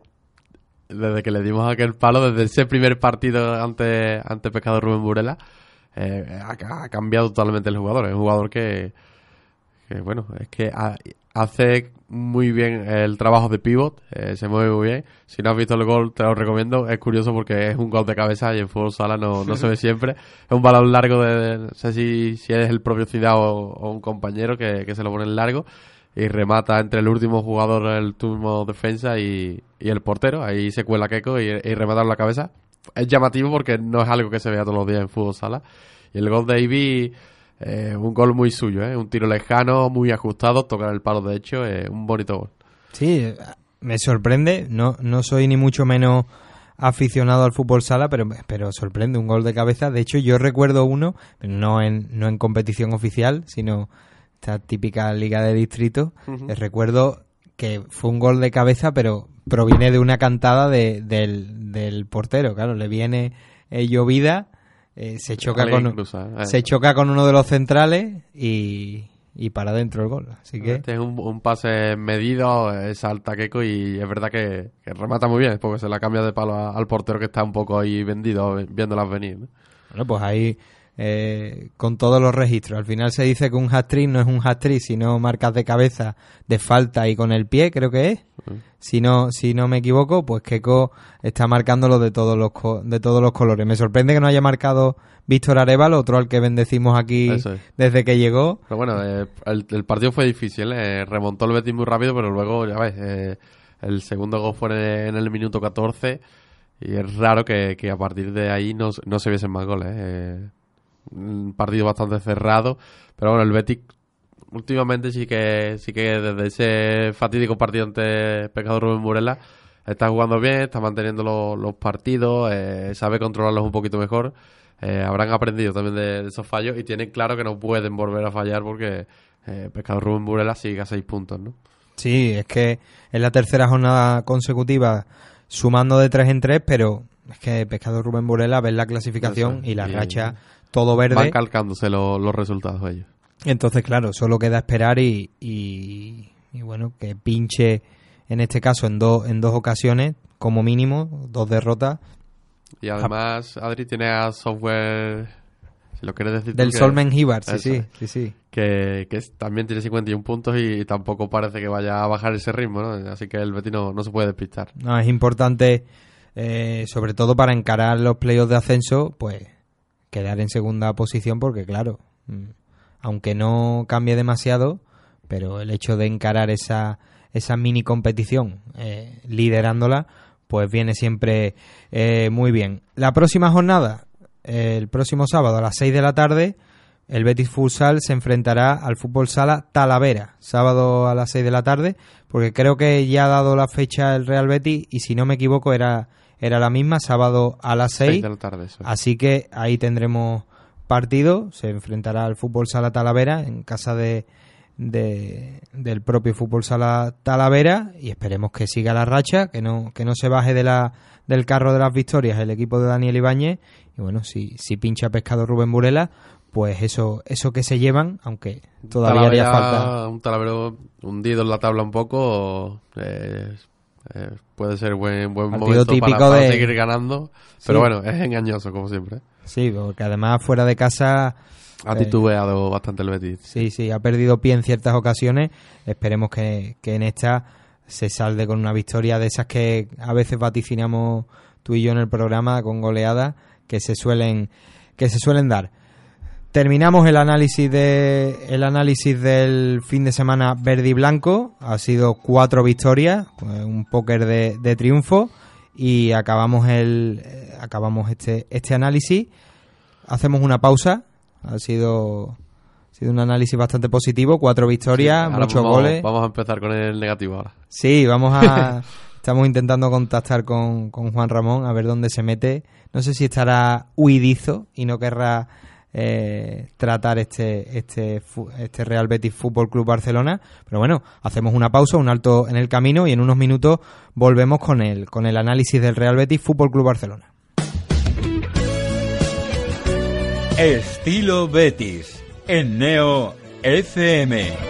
desde que le dimos aquel palo, desde ese primer partido ante, ante Pescado Rubén Burela, eh, ha, ha cambiado totalmente el jugador. Es un jugador que, que bueno, es que ha- hace muy bien el trabajo de pivot, eh, se mueve muy bien. Si no has visto el gol, te lo recomiendo. Es curioso porque es un gol de cabeza y en fútbol sala no, no se ve siempre. Es un balón largo de, no sé si, si es el propio Ciudad o, o un compañero que, que se lo pone en largo y remata entre el último jugador, el último defensa y, y el portero. Ahí se cuela Keco y, y remata en la cabeza. Es llamativo porque no es algo que se vea todos los días en fútbol sala. Y el gol de Ivy, eh, un gol muy suyo, ¿eh? un tiro lejano, muy ajustado, tocar el palo de hecho, eh, un bonito gol. Sí, me sorprende. No, no soy ni mucho menos aficionado al fútbol sala, pero, pero sorprende un gol de cabeza. De hecho, yo recuerdo uno, no en, no en competición oficial, sino esta típica liga de distrito. Ujú. Eh, Recuerdo que fue un gol de cabeza, pero proviene de una cantada de- del, del portero. Claro, le viene eh, llovida, eh, se choca Alguien con ¿eh? se choca con uno de los centrales y, y para adentro el gol. Así que Este es un, un pase medido, eh, salta Keco y es verdad que, que remata muy bien, porque se la cambia de palo a- al portero que está un poco ahí vendido, eh, viéndolas venir. ¿no? Bueno, pues ahí eh, con todos los registros. Al final se dice que un hat-trick no es un hat-trick, sino marcas de cabeza, de falta y con el pie, creo que es. Si no, si no me equivoco, pues Keco está marcándolo de todos los co- de todos los colores. Me sorprende que no haya marcado Víctor Arevalo, otro al que bendecimos aquí es. desde que llegó. Pero bueno, eh, el, el partido fue difícil, eh, remontó el Betis muy rápido, pero luego, ya ves, eh, el segundo gol fue en el, minuto 14 y es raro que, que a partir de ahí no, no se viesen más goles. Un partido bastante cerrado, pero bueno, el Betis últimamente sí que sí que desde ese fatídico partido ante Pescado Rubén Burela está jugando bien, está manteniendo lo- los partidos, eh, sabe controlarlos un poquito mejor. Eh, habrán aprendido también de, de esos fallos y tienen claro que no pueden volver a fallar porque eh, Pescado Rubén Burela sigue a seis puntos, ¿no? Sí, es que es la tercera jornada consecutiva sumando de tres en tres, pero es que Pescado Rubén Burela ves la clasificación y la Y- racha todo verde. Van calcándose lo- los resultados ellos. Entonces, claro, solo queda esperar y, y, y bueno, que pinche en este caso en, dos en dos ocasiones, como mínimo, dos derrotas, Y además, Adri tiene a software, si lo quieres decir del Solmen Gibar, sí, sí, sí, sí. que, que es- también tiene 51 puntos y, tampoco parece que vaya a bajar ese ritmo, ¿no? Así que el Betis no, no se puede despistar. No, es importante, eh, sobre todo para encarar los playoffs de ascenso, pues quedar en segunda posición, porque claro, mm, aunque no cambie demasiado, pero el hecho de encarar esa, esa mini competición eh, liderándola, pues viene siempre eh, muy bien. La próxima jornada, el próximo sábado a las 6 de la tarde, el Betis Futsal se enfrentará al Fútbol Sala Talavera, sábado a las 6 de la tarde, porque creo que ya ha dado la fecha el Real Betis y si no me equivoco era, era la misma, sábado a las 6. Seis de la tarde. Así que ahí tendremos partido, se enfrentará al Fútbol Sala Talavera en casa de, de- del propio Fútbol Sala Talavera y esperemos que siga la racha, que no, que no se baje de la, del carro de las victorias el equipo de Daniel Ibáñez y bueno, si, si pincha pescado Rubén Burela, pues eso, eso que se llevan, aunque todavía haría falta. Un talavero hundido en la tabla un poco. eh, eh, puede ser buen, buen Partido momento típico para, para de- seguir ganando. Pero Sí. bueno, es engañoso, como siempre. Sí, porque además fuera de casa Ha Eh. titubeado bastante el Betis. Sí, sí, ha perdido pie en ciertas ocasiones. Esperemos que, que en esta se salde con una victoria de esas que a veces vaticinamos tú y yo en el programa con goleadas que se suelen que se suelen dar. Terminamos el análisis de el análisis del fin de semana verde y blanco. Ha sido cuatro victorias, pues, un póker de, de triunfo y acabamos el eh, acabamos este este análisis. Hacemos una pausa. Ha sido ha sido un análisis bastante positivo, cuatro victorias, muchos vamos, goles. Vamos a empezar con el negativo ahora. Sí, vamos a. estamos intentando contactar con, con Juan Ramón a ver dónde se mete. No sé si estará huidizo y no querrá eh, tratar este, este, este Real Betis Fútbol Club Barcelona. Pero bueno, hacemos una pausa, un alto en el camino y en unos minutos volvemos con el, con el análisis del Real Betis Fútbol Club Barcelona. Estilo Betis en Neo FM.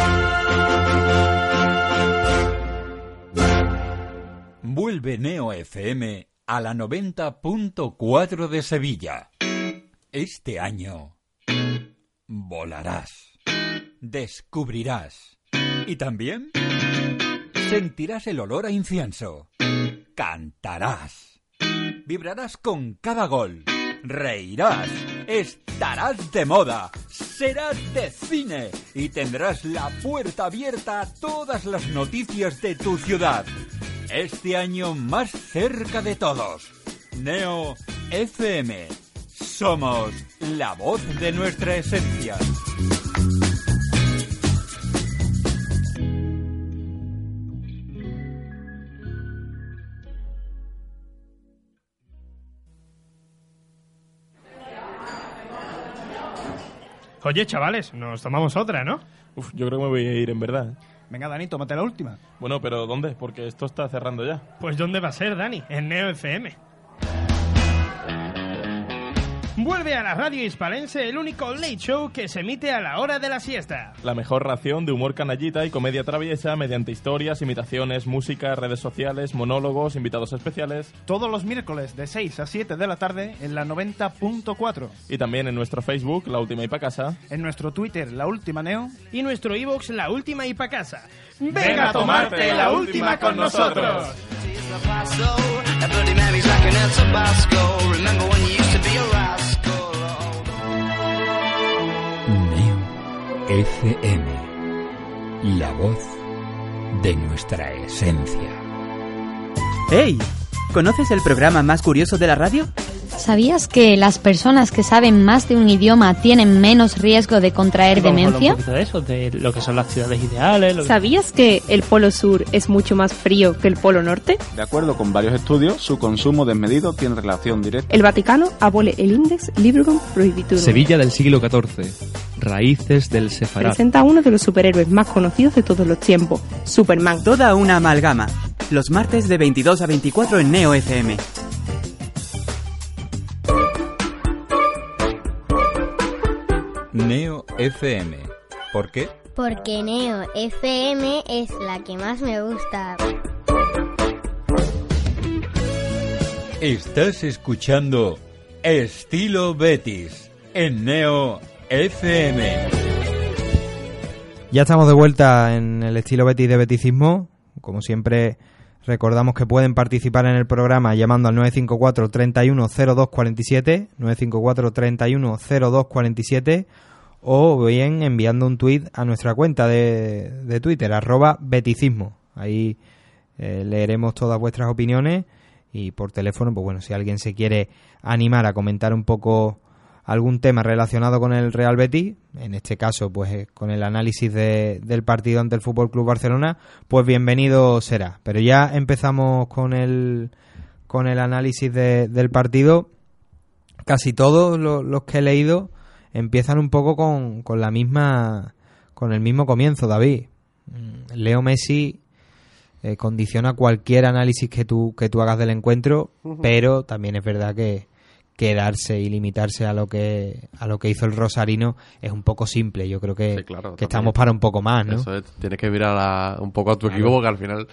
Vuelve Neo FM a la 90.4 de Sevilla. Este año volarás, descubrirás y también sentirás el olor a incienso. Cantarás, vibrarás con cada gol, reirás, estarás de moda, serás de cine y tendrás la puerta abierta a todas las noticias de tu ciudad. Este año más cerca de todos. Neo FM. Somos la voz de nuestra esencia. Oye, chavales, nos tomamos otra, ¿no? Uf, yo creo que me voy a ir en verdad. Venga, Dani, tómate la última. Bueno, pero ¿dónde? Porque esto está cerrando ya. Pues ¿dónde va a ser, Dani? En Neo FM. Vuelve a la radio hispalense el único late show que se emite a la hora de la siesta. La mejor ración de humor canallita y comedia traviesa mediante historias, imitaciones, música, redes sociales, monólogos, invitados especiales. Todos los miércoles de 6 a 7 de la tarde en la 90.4. Y también en nuestro Facebook, La Última y Pa' Casa. En nuestro Twitter, La Última Neo. Y nuestro iVoox, La Última y Pa' Casa. Ven a tomarte la última con nosotros. FM. La voz de nuestra esencia. ¡Hey! ¿Conoces el programa más curioso de la radio? ¿Sabías que las personas que saben más de un idioma tienen menos riesgo de contraer demencia? Un poquito de eso, de lo que son las ciudades ideales. lo que- ¿Sabías que el polo sur es mucho más frío que el polo norte? De acuerdo con varios estudios, su consumo desmedido tiene relación directa. El Vaticano abole el Index Librum Prohibitorum. Sevilla del siglo XIV. Raíces del Sefarad. Presenta a uno de los superhéroes más conocidos de todos los tiempos, Superman. Toda una amalgama. Los martes de 22 a 24 en Neo FM. Neo FM. ¿Por qué? Porque Neo FM es la que más me gusta. Estás escuchando Estilo Betis en Neo FM. Ya estamos de vuelta en el estilo Betis de Beticismo. Como siempre, recordamos que pueden participar en el programa llamando al 954 31 02 47, 954 31 02 47 o bien enviando un tuit a nuestra cuenta de, de Twitter, arroba beticismo. Ahí eh, leeremos todas vuestras opiniones y por teléfono, pues bueno, si alguien se quiere animar a comentar un poco algún tema relacionado con el Real Betis, en este caso, pues eh, con el análisis de- del partido ante el Fútbol Club Barcelona, pues bienvenido será. Pero ya empezamos con el con el análisis de- del partido. Casi todos lo- los que he leído empiezan un poco con, con la misma con el mismo comienzo, David. Mm, Leo Messi eh, condiciona cualquier análisis que tú que tú hagas del encuentro, pero también es verdad que quedarse y limitarse a lo que a lo que hizo el Rosarino es un poco simple. Yo creo que, Sí, claro, que estamos para un poco más, ¿no? Eso es, tienes que mirar a- un poco a tu Claro. equipo porque al final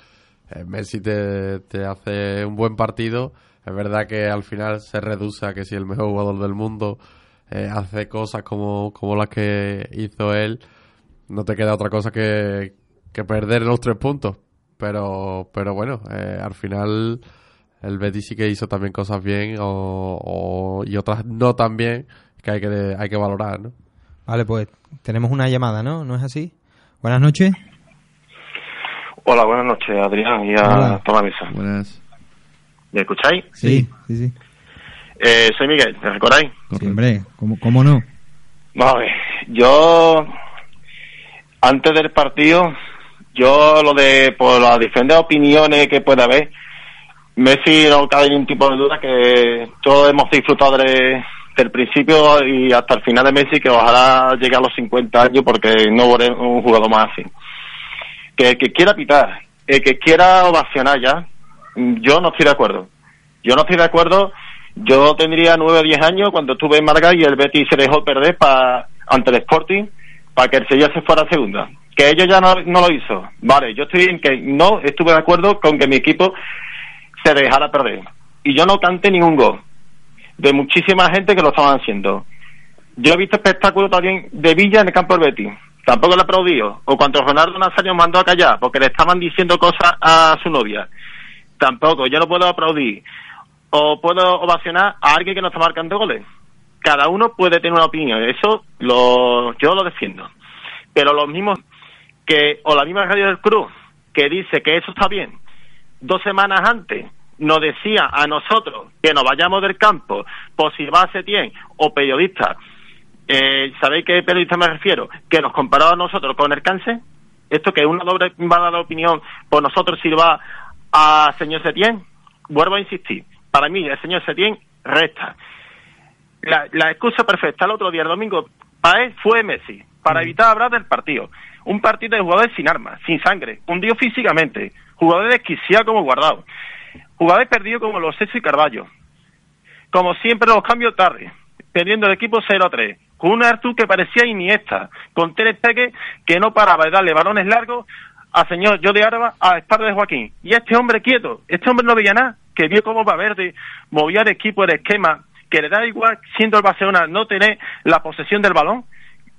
eh, Messi te, te hace un buen partido. Es verdad que al final se reduce a que si el mejor jugador del mundo eh, hace cosas como, como las que hizo él, no te queda otra cosa que, que perder los tres puntos. Pero, pero bueno, eh, al final el Betis sí que hizo también cosas bien o, o- y otras no tan bien que hay que, hay que valorar, ¿no? Vale, pues tenemos una llamada, ¿no? ¿No es así? Buenas noches. Hola, buenas noches, Adrián, y a Hola. toda la mesa. Buenas. ¿Me escucháis? Sí, sí, sí. Eh, soy Miguel, ¿me recordáis? Sí, hombre, ¿cómo, cómo no? Vale, yo antes del partido, yo lo de por las diferentes opiniones que puede haber, Messi no cabe ningún tipo de duda que todos hemos disfrutado de- del principio y hasta el final de Messi, que ojalá llegue a los 50 años porque no veré un jugador más así. Que que quiera pitar, el que quiera ovacionar ya, yo no estoy de acuerdo. Yo no estoy de acuerdo. Yo tendría 9 o 10 años cuando estuve en Málaga y el Betis se dejó perder pa, ante el Sporting para que el Sevilla se fuera a segunda. Que ellos ya no, no lo hizo. Vale, yo estoy en que no estuve de acuerdo con que mi equipo se dejara perder. Y yo no canté ningún gol de muchísima gente que lo estaban haciendo. Yo he visto espectáculos también de Villa en el campo del Betis. Tampoco le aplaudió. O cuando Ronaldo Nazario mandó a callar porque le estaban diciendo cosas a su novia. Tampoco. Yo no puedo aplaudir. O puedo ovacionar a alguien que no está marcando goles. Cada uno puede tener una opinión. Eso lo, yo lo defiendo. Pero los mismos que, o la misma Radio del Cruz, que dice que eso está bien, dos semanas antes nos decía a nosotros que nos vayamos del campo por si va a Setién o periodistas, eh, ¿sabéis qué periodista me refiero? Que nos comparaba a nosotros con el cáncer. Esto que una doble va a la opinión por nosotros sirva a señor Setién. Vuelvo a insistir. Para mí, el señor Setién resta. La, la excusa perfecta el otro día, el domingo, para él fue Messi, para evitar hablar del partido. Un partido de jugadores sin armas, sin sangre, hundido físicamente, jugadores desquiciados como guardados, jugadores perdidos como los Sexo y Carballo. Como siempre, los cambios tarde. perdiendo el equipo 0-3, con un Artur que parecía Iniesta, con Ter Stegen que no paraba de darle balones largos a señor de Arba a espalda de Joaquín. Y este hombre quieto, este hombre no veía nada, que vio cómo Valverde movía el equipo, el esquema, que le da igual, siendo el Barcelona, no tener la posesión del balón.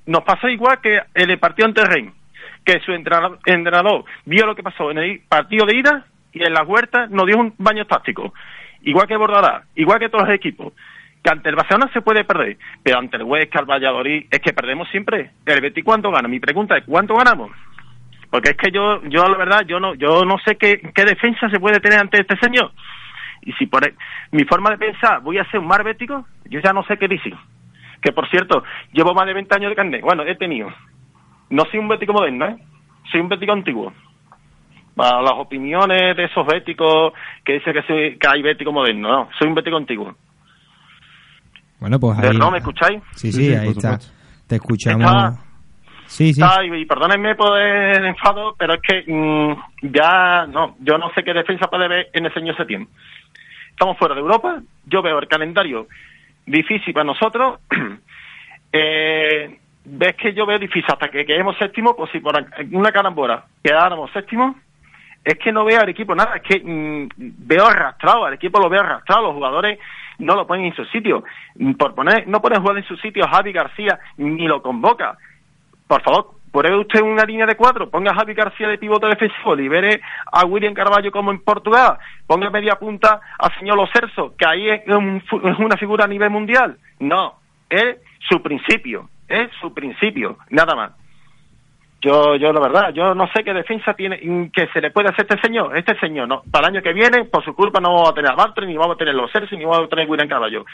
Nos pasó igual que el partido ante Rein, que su entrenador vio lo que pasó en el partido de ida y en la huerta nos dio un baño táctico. Igual que Bordalás, igual que todos los equipos. Que ante el Barcelona se puede perder, pero ante el Huesca, el Valladolid, es que perdemos siempre. ¿El Betis cuánto gana? Mi pregunta es, ¿cuánto ganamos? Porque es que yo, yo la verdad, yo no, yo no sé qué, qué defensa se puede tener ante este señor. Y si por e- mi forma de pensar voy a ser un mar bético, yo ya no sé qué decir. Que por cierto, llevo más de 20 años de carnet. Bueno, he tenido. No soy un bético moderno, ¿eh? Soy un bético antiguo. Para las opiniones de esos béticos que dicen que, soy, que hay bético moderno, no. Soy un bético antiguo. Bueno, pues ¿De ahí... verdad me escucháis? Sí, sí, ahí está. Te escuchamos. Está- Sí, sí. Está, y, y perdónenme por el enfado, pero es que mm, ya no, yo no sé qué defensa puede ver en el señor Setién. Estamos fuera de Europa, yo veo el calendario difícil para nosotros. eh, ves que yo veo difícil hasta que quedemos séptimo, pues si por una carambora quedáramos séptimo, es que no veo al equipo nada, es que mm, veo arrastrado, al equipo lo veo arrastrado, los jugadores no lo ponen en su sitio. Mm, Por poner, no ponen jugar en su sitio a Javi García, ni lo convoca por favor, pruebe usted una línea de cuatro, ponga a Javi García de pivote defensivo, libere a William Carballo como en Portugal, ponga media punta a señor Lo Celso, que ahí es, un es una figura a nivel mundial. No, es su principio, es su principio, nada más. Yo, yo la verdad, yo no sé qué defensa tiene que se le puede hacer este señor. Este señor, no, para el año que viene, por su culpa no vamos a tener a Bartre, ni vamos a tener los Celso, ni vamos a tener a William Carballo.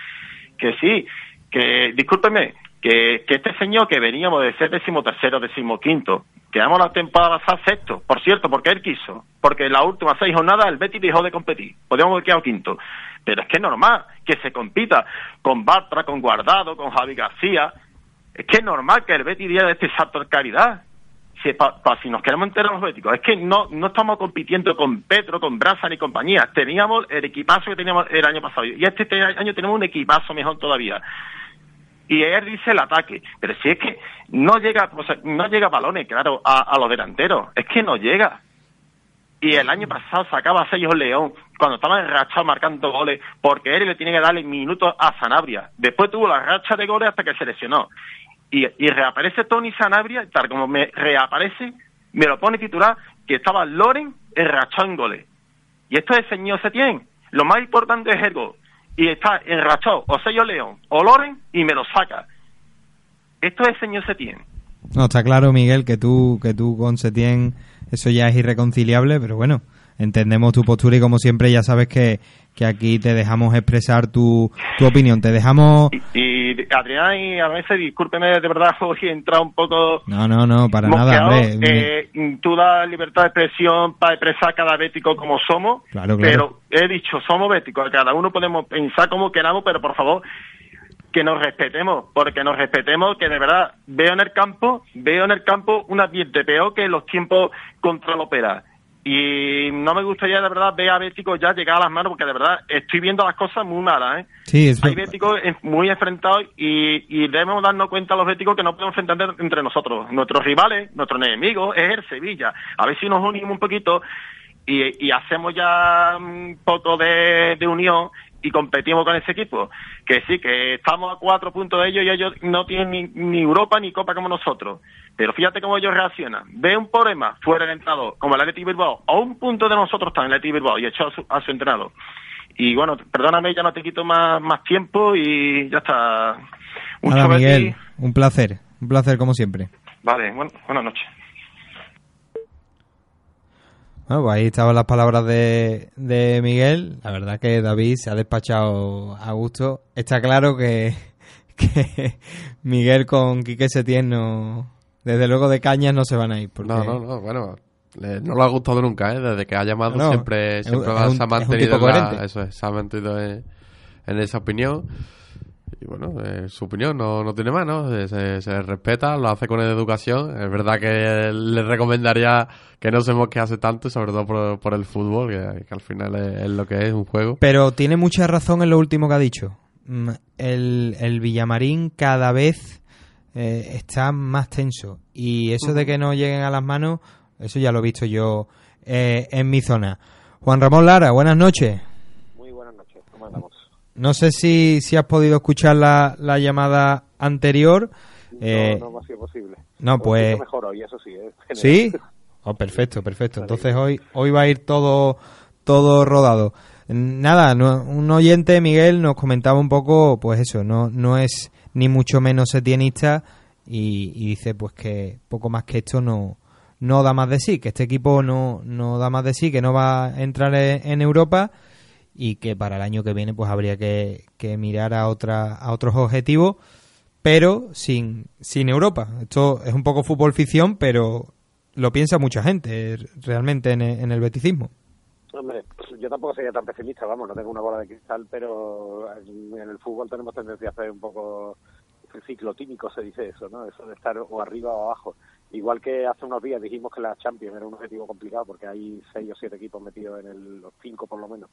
Que sí, que, discúlpeme, que, que este señor que veníamos de ser décimo tercero, décimo quinto, quedamos la temporada pasada sexto, por cierto, porque él quiso, porque en las últimas seis jornadas el Betis dejó de competir, podríamos haber quedado quinto, pero es que es normal que se compita con Bartra, con Guardado, con Javi García, es que es normal que el Betis diera este salto de calidad, si, pa- si nos queremos enterar los béticos, es que no, no estamos compitiendo con Petro, con Brasa ni compañía. Teníamos el equipazo que teníamos el año pasado. Y este, te- año tenemos un equipazo mejor todavía. Y él dice el ataque. Pero si es que no llega, o sea, no llega balones, claro, a, los delanteros. Es que no llega. Y el año pasado sacaba a Sellos León cuando estaba enrachado marcando goles, porque él le tiene que darle minutos a Sanabria. Después tuvo la racha de goles hasta que se lesionó. Y, reaparece Tony Sanabria, tal como me reaparece, me lo pone titular, que estaba Loren enrachado en goles. Y esto es señor Setién. Lo más importante es el gol. Y está enrachado o Sello León o Loren y me lo saca. Esto es señor Setién. No, está claro, Miguel, que tú, que tú con Setién eso ya es irreconciliable, pero bueno, entendemos tu postura y como siempre ya sabes que, que aquí te dejamos expresar tu, tu opinión. Te dejamos... Y Adrián, y a veces, discúlpeme, de verdad, hoy he entrado un poco No, no, no, para nada, hombre. Eh, tú das libertad de expresión para expresar cada bético como somos, Claro, claro. pero he dicho, somos béticos, cada uno podemos pensar como queramos, pero por favor, que nos respetemos, porque nos respetemos, que de verdad veo en el campo, veo en el campo un ambiente peor que los tiempos contra la ópera. Y no me gustaría de verdad ver a Bético ya llegar a las manos, porque de verdad estoy viendo las cosas muy malas, ¿eh? Sí, eso- Hay béticos muy enfrentados y, y debemos darnos cuenta los béticos que no podemos enfrentar entre nosotros. Nuestros rivales, nuestros enemigos es el Sevilla. A ver si nos unimos un poquito y, y hacemos ya un poco de, de unión y competimos con ese equipo. Que sí, que estamos a cuatro puntos de ellos y ellos no tienen ni, ni Europa ni Copa como nosotros. Pero fíjate cómo ellos reaccionan. Ve un problema fuera del entrenador, como el Atleti Bilbao, a un punto de nosotros está en el Atleti Bilbao y echó a su, a su entrenador. Y bueno, perdóname, ya no te quito más, más tiempo y ya está. Mucho Betis. Miguel, un placer, un placer como siempre. Vale, bueno, buenas noches. Bueno, pues ahí estaban las palabras de, de Miguel. La verdad que David se ha despachado a gusto. Está claro que, que Miguel con Quique Setién no... Desde luego de cañas no se van a ir. Porque... No, no, no, bueno, le- no le ha gustado nunca, ¿eh? Desde que ha llamado No, siempre, siempre un- se ha mantenido, en la- eso es, se ha mantenido en, en esa opinión. Y bueno, su opinión no, no tiene más, ¿no? Se, se- respeta, lo hace con educación. Es verdad que le recomendaría que no se mosquease tanto, sobre todo por, por el fútbol, que, al final es, es lo que es, un juego. Pero tiene mucha razón en lo último que ha dicho. mm, el, el Villamarín cada vez eh, está más tenso. Y eso de que no lleguen a las manos, eso ya lo he visto yo eh, en mi zona. Juan Ramón Lara, buenas noches. Muy buenas noches, ¿cómo andamos? No sé si, si has podido escuchar la, la llamada anterior. Eh, no, no me ha sido posible. no, pues- mejor hoy, eso sí. ¿eh? ¿Sí? Oh, perfecto, perfecto. Entonces hoy, hoy va a ir todo, todo rodado. Nada, no- un oyente, Miguel, nos comentaba un poco, pues eso, no, no es ni mucho menos setienista y, y dice pues que poco más que esto no, no da más de sí, que este equipo no, no da más de sí, que no va a entrar en, en Europa y que para el año que viene pues habría que, que mirar a, otra, a otros objetivos, pero sin, sin Europa. Esto es un poco fútbol ficción, pero lo piensa mucha gente realmente en el, en el beticismo. Hombre, pues yo tampoco sería tan pesimista, vamos, no tengo una bola de cristal, pero en el fútbol tenemos tendencia a hacer un poco ciclotímico, se dice eso, ¿no? Eso de estar o arriba o abajo. Igual que hace unos días dijimos que la Champions era un objetivo complicado porque hay seis o siete equipos metidos en el, los cinco por lo menos,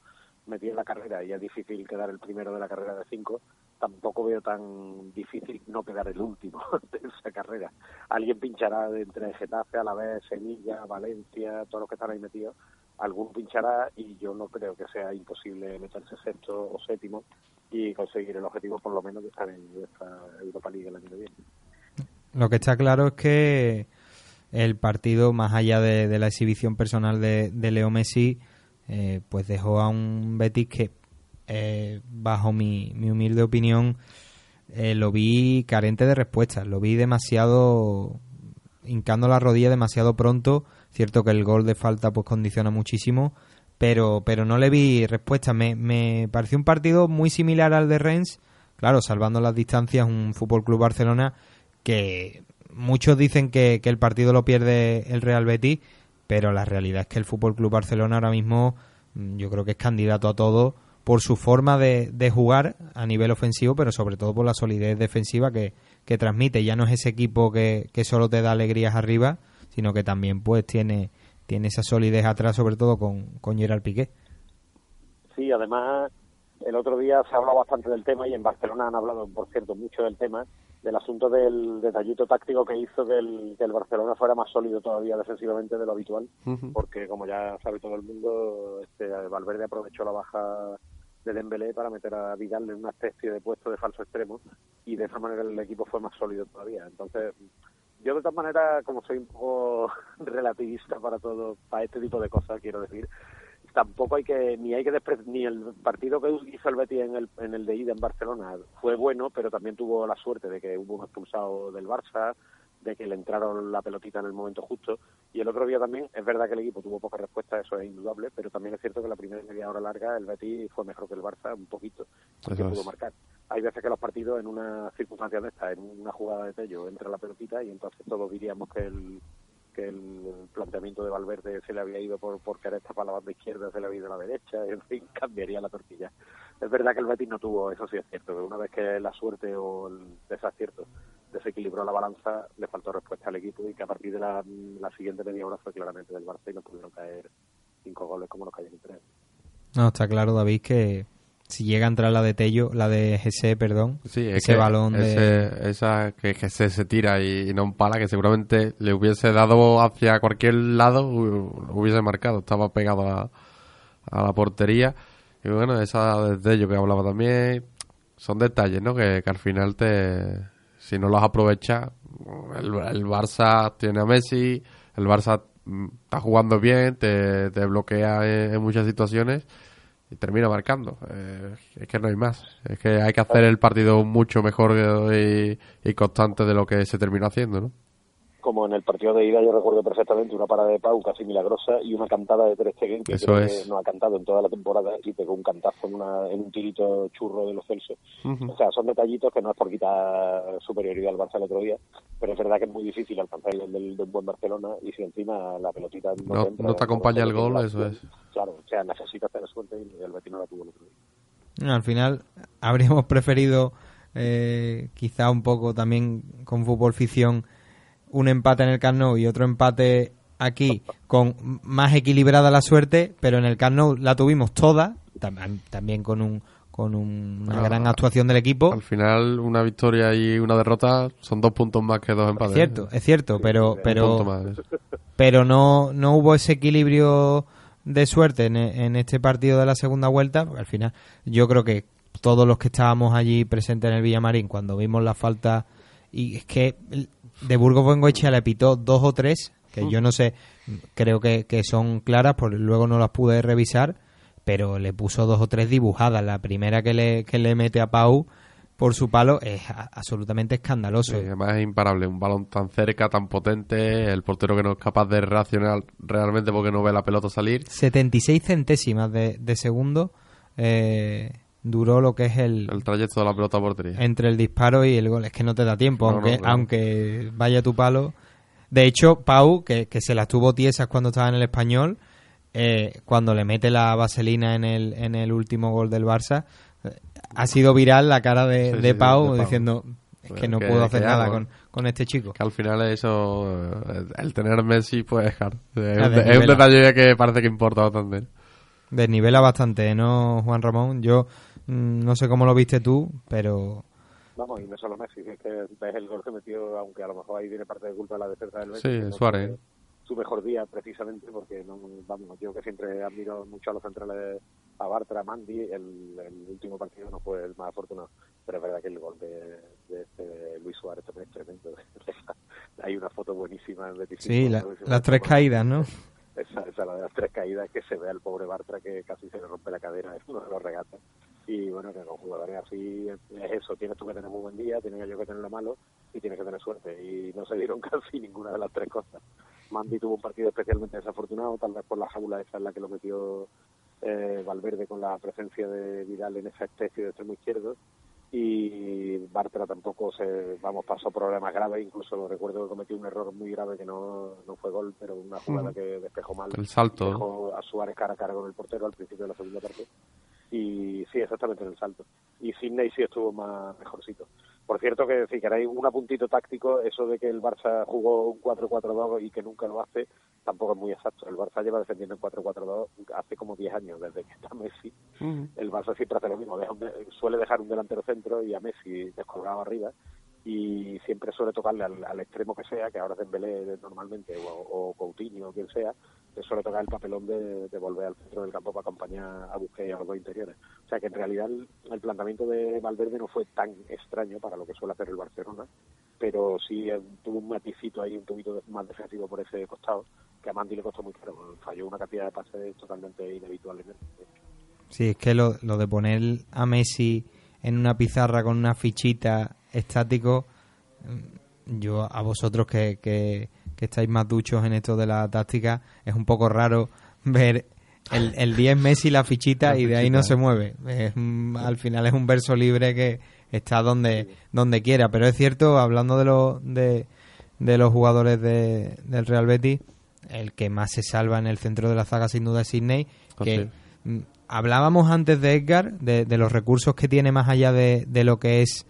metidos en la carrera y es difícil quedar el primero de la carrera de cinco, tampoco veo tan difícil no quedar el último de esa carrera. Alguien pinchará entre Getafe, a la vez Sevilla, Valencia, todos los que están ahí metidos, algún pinchará y yo no creo que sea imposible meterse sexto o séptimo y conseguir el objetivo por lo menos de estar en esta Europa League el año que viene. Lo que está claro es que el partido, más allá de, la exhibición personal de Leo Messi, eh, pues dejó a un Betis que, eh, bajo mi, mi humilde opinión, eh, lo vi carente de respuestas. Lo vi demasiado hincando la rodilla demasiado pronto. Cierto que el gol de falta pues condiciona muchísimo, pero pero no le vi respuesta. Me, me pareció un partido muy similar al de Rennes, claro, salvando las distancias, un Fútbol Club Barcelona que muchos dicen que, que el partido lo pierde el Real Betis, pero la realidad es que el Fútbol Club Barcelona ahora mismo mm, yo creo que es candidato a todo por su forma de, de jugar a nivel ofensivo, pero sobre todo por la solidez defensiva que, que transmite. Ya no es ese equipo que, que solo te da alegrías arriba, sino que también pues tiene, tiene esa solidez atrás, sobre todo con, con Gerard Piqué. Sí, además, el otro día se ha hablado bastante del tema y en Barcelona han hablado, por cierto, mucho del tema, del asunto del detallito táctico que hizo que el, que el Barcelona fuera más sólido todavía defensivamente de lo habitual, porque como ya sabe todo el mundo, este Valverde aprovechó la baja de Dembélé para meter a Vidal en una especie de puesto de falso extremo y de esa manera el equipo fue más sólido todavía. Entonces, yo de todas maneras, como soy un poco relativista para todo, para este tipo de cosas, quiero decir, tampoco hay que ni hay que ni el partido que hizo el Betis en el en el de ida en Barcelona fue bueno pero también tuvo la suerte de que hubo un expulsado del Barça de que le entraron la pelotita en el momento justo. Y el otro día también es verdad que el equipo tuvo poca respuesta eso es indudable pero también es cierto que la primera media hora larga el Betis fue mejor que el Barça un poquito que Eso pudo marcar. Hay veces que los partidos en una circunstancia de esta en una jugada de Tello entra la pelotita y entonces todos diríamos que el que el planteamiento de Valverde se le había ido por, por querer tapar la banda izquierda, se le había ido a la derecha, en fin, cambiaría la tortilla. Es verdad que el Betis no tuvo, eso sí es cierto, que una vez que la suerte o el desacierto desequilibró la balanza, le faltó respuesta al equipo y que a partir de la, la siguiente media hora fue claramente del Barça y no pudieron caer cinco goles como nos cayeron tres. No, está claro, David, que si llega a entrar la de Tello, la de GC, perdón, Sí, es ese que balón de... esa que, que se, tira y, y no empala, que seguramente le hubiese dado hacia cualquier lado, hu- hubiese marcado. Estaba pegado a, a la portería. Y bueno, esa de ello que hablaba también, son detalles, ¿no? Que, que al final te, si no los aprovechas, el, el Barça tiene a Messi, el Barça mm, está jugando bien, te, te bloquea en, en muchas situaciones y termina marcando. Eh, es que no hay más. Es que hay que hacer el partido mucho mejor y, y constante de lo que se terminó haciendo, ¿no? Como en el partido de ida yo recuerdo perfectamente una parada de Pau casi milagrosa y una cantada de Ter Stegen que Eso creo es. que no ha cantado en toda la temporada y pegó un cantazo en, una, en un tirito churro de los Celso. Ujú. O sea, son detallitos que no es por quitar superioridad al Barça el otro día, pero es verdad que es muy difícil alcanzar el del, de un buen Barcelona y si encima la pelotita no, No- te entra, no te acompaña el gol, eso acción, Claro, o sea, necesitas tener suerte y el Betis no la tuvo el otro día. Al final habríamos preferido eh, quizá un poco también con fútbol ficción un empate en el Camp Nou y otro empate aquí con más equilibrada la suerte, pero en el Camp Nou la tuvimos toda, tam- también con un con un- una gran actuación del equipo. Al final, una victoria y una derrota son dos puntos más que dos empates. Es cierto, es cierto, pero pero más. pero no no hubo ese equilibrio de suerte en, en este partido de la segunda vuelta. porque Al final, yo creo que todos los que estábamos allí presentes en el Villamarín, cuando vimos la falta, y es que de Burgos Bengoechea le pitó dos o tres, que yo no sé, creo que, que son claras, porque luego no las pude revisar, pero le puso dos o tres dibujadas. La primera que le, que le mete a Pau por su palo es a- absolutamente escandaloso. Sí, además es imparable. Un balón tan cerca, tan potente. El portero que no es capaz de reaccionar realmente porque no ve la pelota salir. 76 centésimas de, de segundo eh, duró lo que es el, El trayecto de la pelota a portería. entre el disparo y el gol. Es que no te da tiempo, No, aunque, no, claro. aunque vaya tu palo. De hecho, Pau, que, que se las tuvo tiesas cuando estaba en el español, eh, cuando le mete la vaselina en el, en el último gol del Barça, eh, ha sido viral la cara de, Sí, de sí, Pau de Pau. diciendo es Pues que no que- puedo hacer nada con, con este chico. Que al final eso, eh, el tener Messi, pues claro, es, Ah, un, es un detalle que parece que importa bastante. Desnivela bastante, ¿no, Juan Ramón? Yo no sé cómo lo viste tú, pero Vamos, y no solo Messi, es que ves el gol que metió, aunque a lo mejor ahí viene parte de culpa de la defensa del Betis. Sí, no Suárez. fue Su mejor día, precisamente, porque, no, vamos, yo que siempre admiro mucho a los centrales, a Bartra, a Mandy, el, el último partido no fue el más afortunado, pero es verdad que el gol de, de este Luis Suárez también es tremendo. Hay una foto buenísima en Betis. sí, la- las tres caídas, ¿no? esa, esa la de las tres caídas que se ve al pobre Bartra que casi se le rompe la cadera en uno de los regatas. Y bueno, que con jugadores así es eso, tienes tú que tener muy buen día, tienes yo que tener lo malo y tienes que tener suerte. Y no se dieron casi ninguna de las tres cosas. Mandy tuvo un partido especialmente desafortunado, tal vez por la jaula esa en la que lo metió eh, Valverde con la presencia de Vidal en esa especie de extremo izquierdo y Bartra tampoco se vamos pasó problemas graves incluso recuerdo que cometió un error muy grave que no, no fue gol pero una jugada Ujú. que despejó mal El salto. dejó a Suárez cara a cara con el portero al principio de la segunda parte y sí exactamente en el salto. Y Sidney sí estuvo más mejorcito. Por cierto que si queréis un apuntito táctico eso de que el Barça jugó un 4-4-2 y que nunca lo hace tampoco es muy exacto. El Barça lleva defendiendo en 4-4-2 hace como 10 años desde que está Messi. El Barça siempre hace lo mismo, deja un suele dejar un delantero centro y a Messi descolgado arriba y siempre suele tocarle al, al extremo que sea, que ahora es Dembélé normalmente o, o Coutinho o quien sea, le suele tocar el papelón de, volver al centro del campo para acompañar a Busquets y a los dos interiores. O sea que en realidad el, el planteamiento de Valverde no fue tan extraño para lo que suele hacer el Barcelona, pero sí eh, tuvo un maticito ahí, un poquito más defensivo por ese costado, que a Mandy le costó muy caro, falló una cantidad de pases totalmente inhabitualmente. Sí, es que lo, lo de poner a Messi en una pizarra con una fichita estático, mm, yo a vosotros que, que, que estáis más duchos en esto de la táctica, es un poco raro ver el, el 10 Messi la fichita La y de ahí no se mueve. Es, al final es un verso libre que está donde, donde quiera. Pero es cierto, hablando de, los de, de los jugadores de, del Real Betis, el que más se salva en el centro de la zaga sin duda es Sidney, que mm, hablábamos antes de Edgar, de, de los recursos que tiene más allá de, de lo que es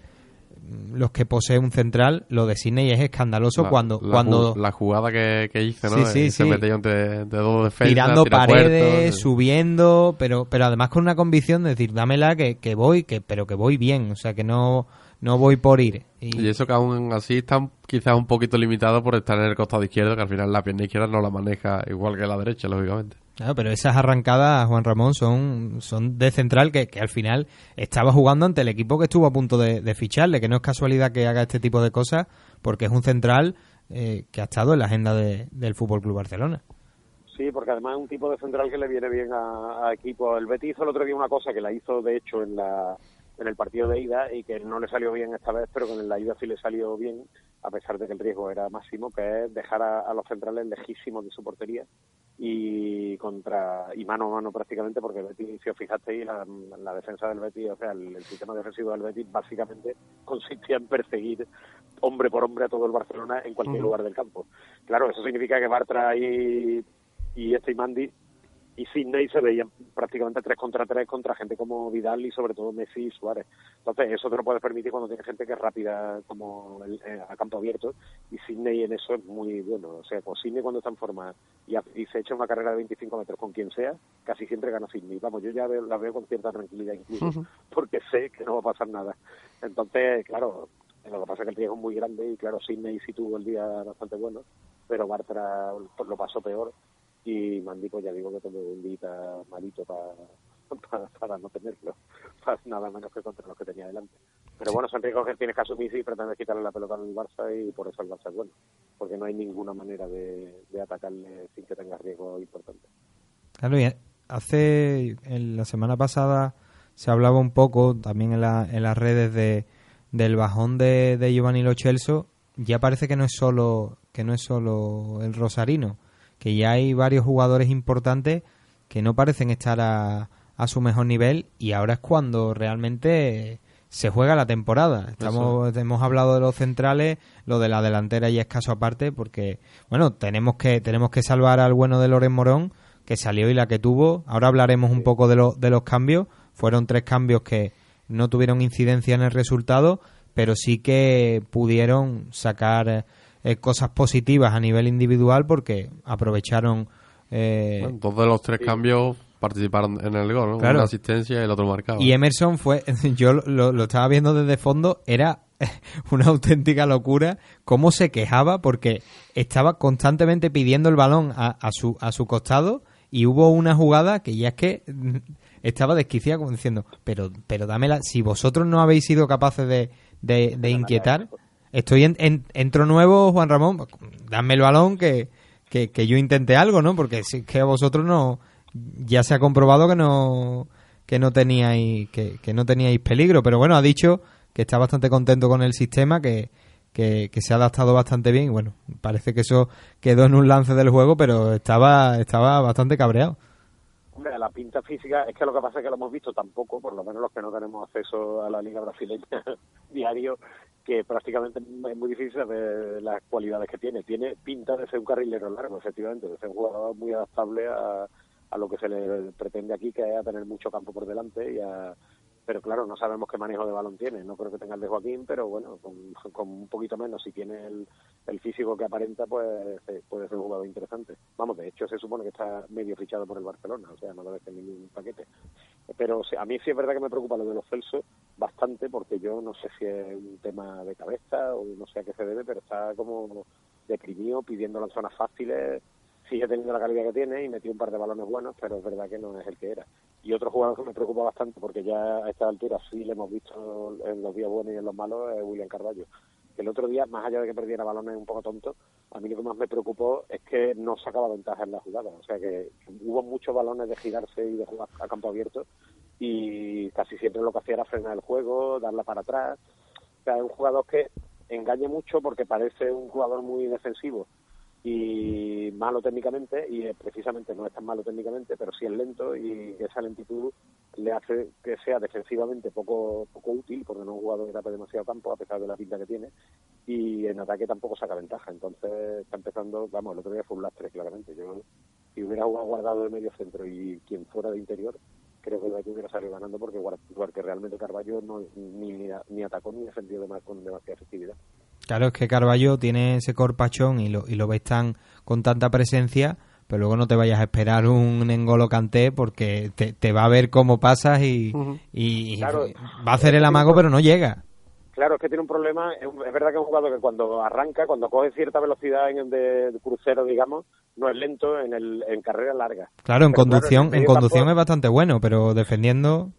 los que posee un central, lo de Sidney es escandaloso La- cuando la, cuando la jugada que, que hizo, ¿no? Sí, sí, Eh, Se sí. metió entre entre dos defensas. tirando tira paredes, puertos, subiendo, pero pero además con una convicción de decir, dámela que, que voy, que pero que voy bien, o sea, que no no voy por ir. Y eso que aún así está quizás un poquito limitado por estar en el costado izquierdo, que al final la pierna izquierda no la maneja igual que la derecha, lógicamente. Claro, pero esas arrancadas, Juan Ramón, son, son de central que, que al final estaba jugando ante el equipo que estuvo a punto de, ficharle, que no es casualidad que haga este tipo de cosas, porque es un central eh, que ha estado en la agenda de- del Fútbol Club Barcelona. Sí, porque además es un tipo de central que le viene bien a, a equipo. El Betis hizo el otro día una cosa que la hizo, de hecho, en la en el partido de ida y que no le salió bien esta vez, pero que en la ida sí le salió bien, a pesar de que el riesgo era máximo, que es dejar a, a los centrales lejísimos de su portería y contra y mano a mano prácticamente, porque el Betis, si os fijasteis, la, la defensa del Betis, o sea, el, el sistema defensivo del Betis básicamente consistía en perseguir hombre por hombre a todo el Barcelona en cualquier lugar del campo. Claro, eso significa que Bartra y, y este y Mandy y Sidney se veía prácticamente tres contra tres contra gente como Vidal y sobre todo Messi y Suárez. Entonces eso te lo puedes permitir cuando tienes gente que es rápida como el, eh, a campo abierto y Sidney en eso es muy bueno. O sea, pues Sidney cuando está en forma y, se echa una carrera de 25 metros con quien sea, casi siempre gana Sidney. Vamos, yo ya veo- la veo con cierta tranquilidad incluso porque sé que no va a pasar nada. Entonces, claro, lo que pasa es que el riesgo es muy grande y claro, Sidney sí tuvo el día bastante bueno, pero Bartra pues, lo pasó peor y pues ya digo que tomó un día malito para, para, no tenerlo, para nada menos que contra los que tenía delante. Pero bueno, son riesgos que tienes que asumir y pretendes quitarle la pelota al Barça y por eso el Barça es bueno, porque no hay ninguna manera de, de atacarle sin que tengas riesgo importante. Claro, y hace en la semana pasada se hablaba un poco también en, la- en las redes de del bajón de, de Giovanni Lo Celso. Ya parece que no es solo que no es solo el rosarino, que ya hay varios jugadores importantes que no parecen estar a, a su mejor nivel y ahora es cuando realmente se juega la temporada. Estamos, hemos hablado de los centrales, lo de la delantera ya es caso aparte porque bueno, tenemos que tenemos que salvar al bueno de Loren Morón que salió y la que tuvo. Ahora hablaremos un poco de, lo- de los cambios. Fueron tres cambios que no tuvieron incidencia en el resultado, pero sí que pudieron sacar eh, cosas positivas a nivel individual porque aprovecharon eh, Bueno, dos de los tres cambios participaron en el gol, ¿no? Claro. Una asistencia y el otro marcado. Y Emerson fue, yo lo, lo estaba viendo desde fondo, era una auténtica locura cómo se quejaba porque estaba constantemente pidiendo el balón a, a su, a su costado y hubo una jugada que ya es que estaba desquiciada como diciendo, pero, pero dámela, si vosotros no habéis sido capaces de, de, de inquietar, estoy en, en- entro nuevo, Juan Ramón, dame el balón que, que, que yo intente algo, ¿no? Porque si es que a vosotros no, ya se ha comprobado que no, que no teníais, que, que no teníais peligro, pero bueno, ha dicho que está bastante contento con el sistema, que, que, que se ha adaptado bastante bien y bueno, parece que eso quedó en un lance del juego, pero estaba, estaba bastante cabreado. Hombre, la pinta física es que lo que pasa es que lo hemos visto tampoco, por lo menos los que no tenemos acceso a la liga brasileña diario, que prácticamente es muy difícil saber las cualidades que tiene. Tiene pinta de ser un carrilero largo, efectivamente, de ser un jugador muy adaptable a, a lo que se le pretende aquí, que es a tener mucho campo por delante y a pero claro, no sabemos qué manejo de balón tiene. No creo que tenga el de Joaquín, pero bueno, con, un poquito menos, si tiene el, el físico que aparenta, pues eh, puede ser un jugador interesante. Vamos, de hecho, se supone que está medio fichado por el Barcelona, o sea, no debe ser ningún paquete. Pero a mí sí es verdad que me preocupa lo de los Celso bastante, porque yo no sé si es un tema de cabeza o no sé a qué se debe, pero está como deprimido, pidiendo las zonas fáciles sigue teniendo la calidad que tiene y metió un par de balones buenos, pero es verdad que no es el que era. Y otro jugador que me preocupa bastante, porque ya a esta altura sí le hemos visto en los días buenos y en los malos, es William Carballo. Que el otro día, más allá de que perdiera balones un poco tonto, a mí lo que más me preocupó es que no sacaba ventaja en la jugada. O sea que hubo muchos balones de girarse y de jugar a campo abierto y casi siempre lo que hacía era frenar el juego, darla para atrás. O sea, es un jugador que engaña mucho porque parece un jugador muy defensivo y malo técnicamente y eh, precisamente no es tan malo técnicamente pero sí es lento y esa lentitud le hace que sea defensivamente poco poco útil porque no es un jugador que demasiado campo a pesar de la pinta que tiene y en ataque tampoco saca ventaja. Entonces está empezando vamos el otro día fue un lastre claramente. Yo si hubiera jugado guardado de medio centro y quien fuera de interior creo que hubiera salido ganando porque, porque realmente Carballo no, ni, ni atacó ni defendió de más, con demasiada efectividad Claro, es que Carballo tiene ese corpachón y lo, y lo ves tan con tanta presencia, pero luego no te vayas a esperar un Engolo Kanté porque te, te va a ver cómo pasas y, y Claro. va a hacer el amago, pero no llega. Claro, es que tiene un problema. Es, verdad que es un jugador que cuando arranca, cuando coge cierta velocidad en el de, de crucero, digamos, no es lento en, el, en carreras largas. Claro, en Pero conducción, en conducción es bastante bueno, pero defendiendo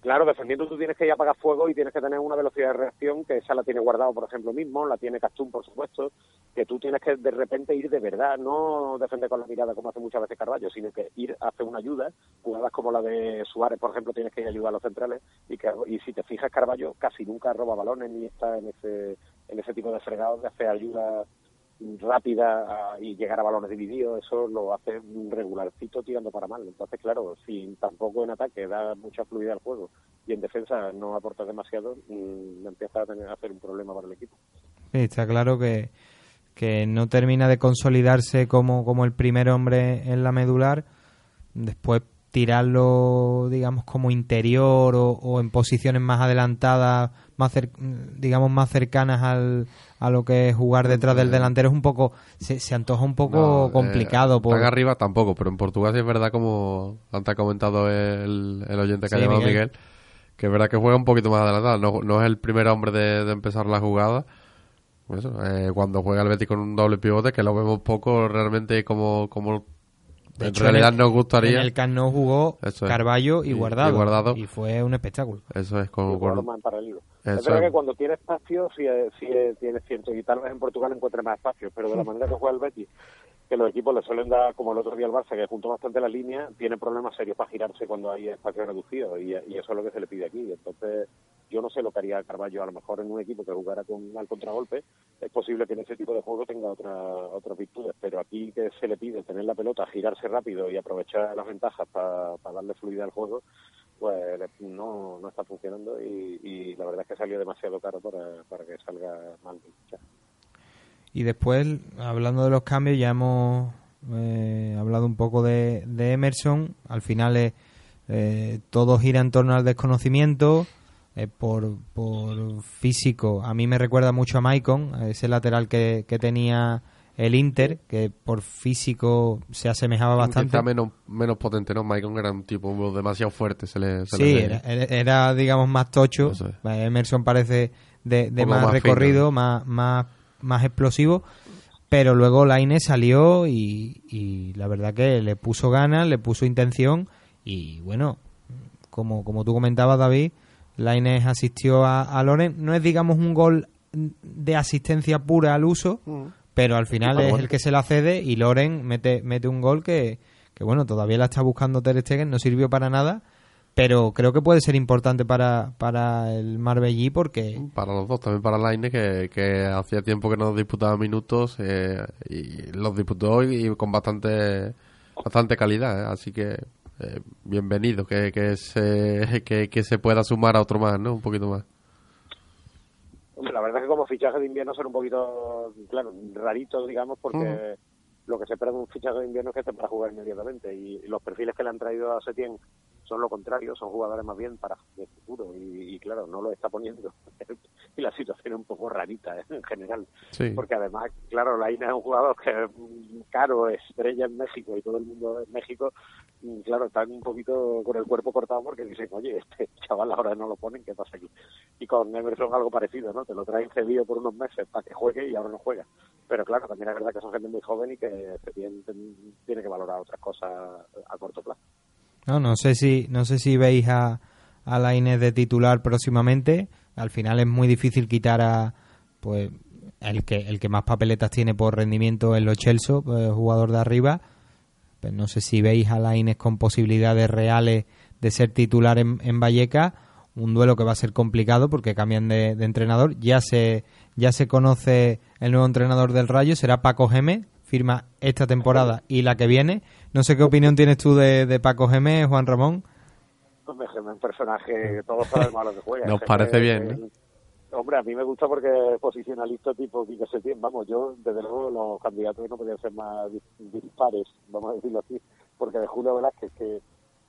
Claro, defendiendo tú tienes que ir a apagar fuego y tienes que tener una velocidad de reacción que esa la tiene guardado, por ejemplo, mismo, la tiene Castún, por supuesto, que tú tienes que de repente ir de verdad, no defender con la mirada como hace muchas veces Carballo, sino que ir a hacer una ayuda, jugadas como la de Suárez, por ejemplo, tienes que ir a ayudar a los centrales y que y si te fijas Carballo casi nunca roba balones ni está en ese en ese tipo de fregados de hacer ayuda rápida a- y llegar a balones divididos, eso lo hace regularcito tirando para mal. Entonces, claro, si tampoco en ataque da mucha fluidez al juego y en defensa no aporta demasiado, mm, empieza a tener a hacer un problema para el equipo. Está claro que, que no termina de consolidarse como, como el primer hombre en la medular después tirarlo, digamos, como interior o, en posiciones más adelantadas, más digamos, más cercanas al, a lo que es jugar detrás del delantero es un poco, se, se antoja un poco No, eh, complicado. por- tan arriba tampoco, pero en Portugal sí es verdad, como antes ha comentado el, el oyente que Sí, ha llamado Miguel. Miguel, que es verdad que juega un poquito más adelantado. No, no es el primer hombre de, de empezar la jugada. Pues Eso, eh, cuando juega el Betis con un doble pivote, que lo vemos poco realmente como, como De en hecho, realidad el- nos gustaría. En el Camp jugó es. Carballo y, Y- Guardado, y Guardado. y fue un espectáculo. Eso es con, y con- Eso es verdad que cuando tiene espacio sí, eh, sí eh, tiene cierto, y tal vez en Portugal encuentre más espacio, pero de la manera que juega el Betis, que los equipos le suelen dar, como el otro día el Barça, que juntó bastante la línea, tiene problemas serios para girarse cuando hay espacio reducido, y, y eso es lo que se le pide aquí. Entonces, yo no sé lo que haría Carballo, a lo mejor en un equipo que jugara con al contragolpe, es posible que en ese tipo de juego tenga otra, otras virtudes, pero aquí que se le pide tener la pelota, girarse rápido y aprovechar las ventajas para darle fluidez al juego, pues no, no está funcionando y, la verdad es que salió demasiado caro para, para que salga mal. Y después, hablando de los cambios, ya hemos eh, hablado un poco de, de Emerson. Al final eh, eh, todo gira en torno al desconocimiento. eh, por, por físico, a mí me recuerda mucho a Maicon, ese lateral que, que tenía el Inter, que por físico se asemejaba bastante. Quizá menos, menos potente, ¿no? Maicon era un tipo demasiado fuerte, se le, se Sí, era, era- digamos, más tocho. Eh, Emerson parece de, de más, más recorrido, fino. más, más, más explosivo. Pero luego Laine salió y, y la verdad que le puso ganas, le puso intención. Y bueno, como, como tú comentabas, David, Lainez asistió a, a Loren. No es, digamos, un gol de asistencia pura al uso, pero al final es el que se la cede y Loren mete, mete un gol que, que, bueno, todavía la está buscando Ter Stegen, no sirvió para nada, pero creo que puede ser importante para, para el Marbellí porque Para los dos, también para Laine, que, que hacía tiempo que no disputaba minutos eh, y los disputó y, y con bastante bastante calidad, ¿eh? así que eh, bienvenido, que, que, se, que, que se pueda sumar a otro más, ¿no? Un poquito más. Hombre, la verdad es que como fichaje de invierno son un poquito, claro, raritos, digamos, porque lo que se espera de un fichaje de invierno es que esté para jugar inmediatamente. Y los perfiles que le han traído a Setién son lo contrario, son jugadores más bien para de futuro y, y claro, no lo está poniendo. y la situación es un poco rarita ¿eh? en general. Sí. Porque además, claro, Laina es un jugador que es caro, estrella en México y todo el mundo en México, mm, claro, están un poquito con el cuerpo cortado porque dicen, oye, este chaval ahora no lo ponen, ¿qué pasa aquí? Y con Emerson algo parecido, ¿no? Te lo traen cedido por unos meses para que juegue y ahora no juega. Pero claro, también es verdad que son gente muy joven y que se tiene que valorar otras cosas a corto plazo. No, no sé si no sé si veis a, a Lainez de titular próximamente. Al final es muy difícil quitar a pues el que el que más papeletas tiene por rendimiento es Lo Celso, pues, jugador de arriba. Pues no sé si veis a Lainez con posibilidades reales de ser titular en, en Vallecas. Un duelo que va a ser complicado porque cambian de, de entrenador. Ya se ya se conoce el nuevo entrenador del Rayo, será Paco Gémez. Firma esta temporada y la que viene. No sé qué opinión tienes tú de, de Paco Gémez, Juan Ramón. Hombre, es un personaje, todos sabemos a lo que juega. Nos parece bien, que- Hombre, a mí me gusta porque es posicionalista tipo Quique Setién. Vamos, yo, desde luego, los candidatos no podían ser más dis- dispares, vamos a decirlo así. Porque de Julio Velázquez, que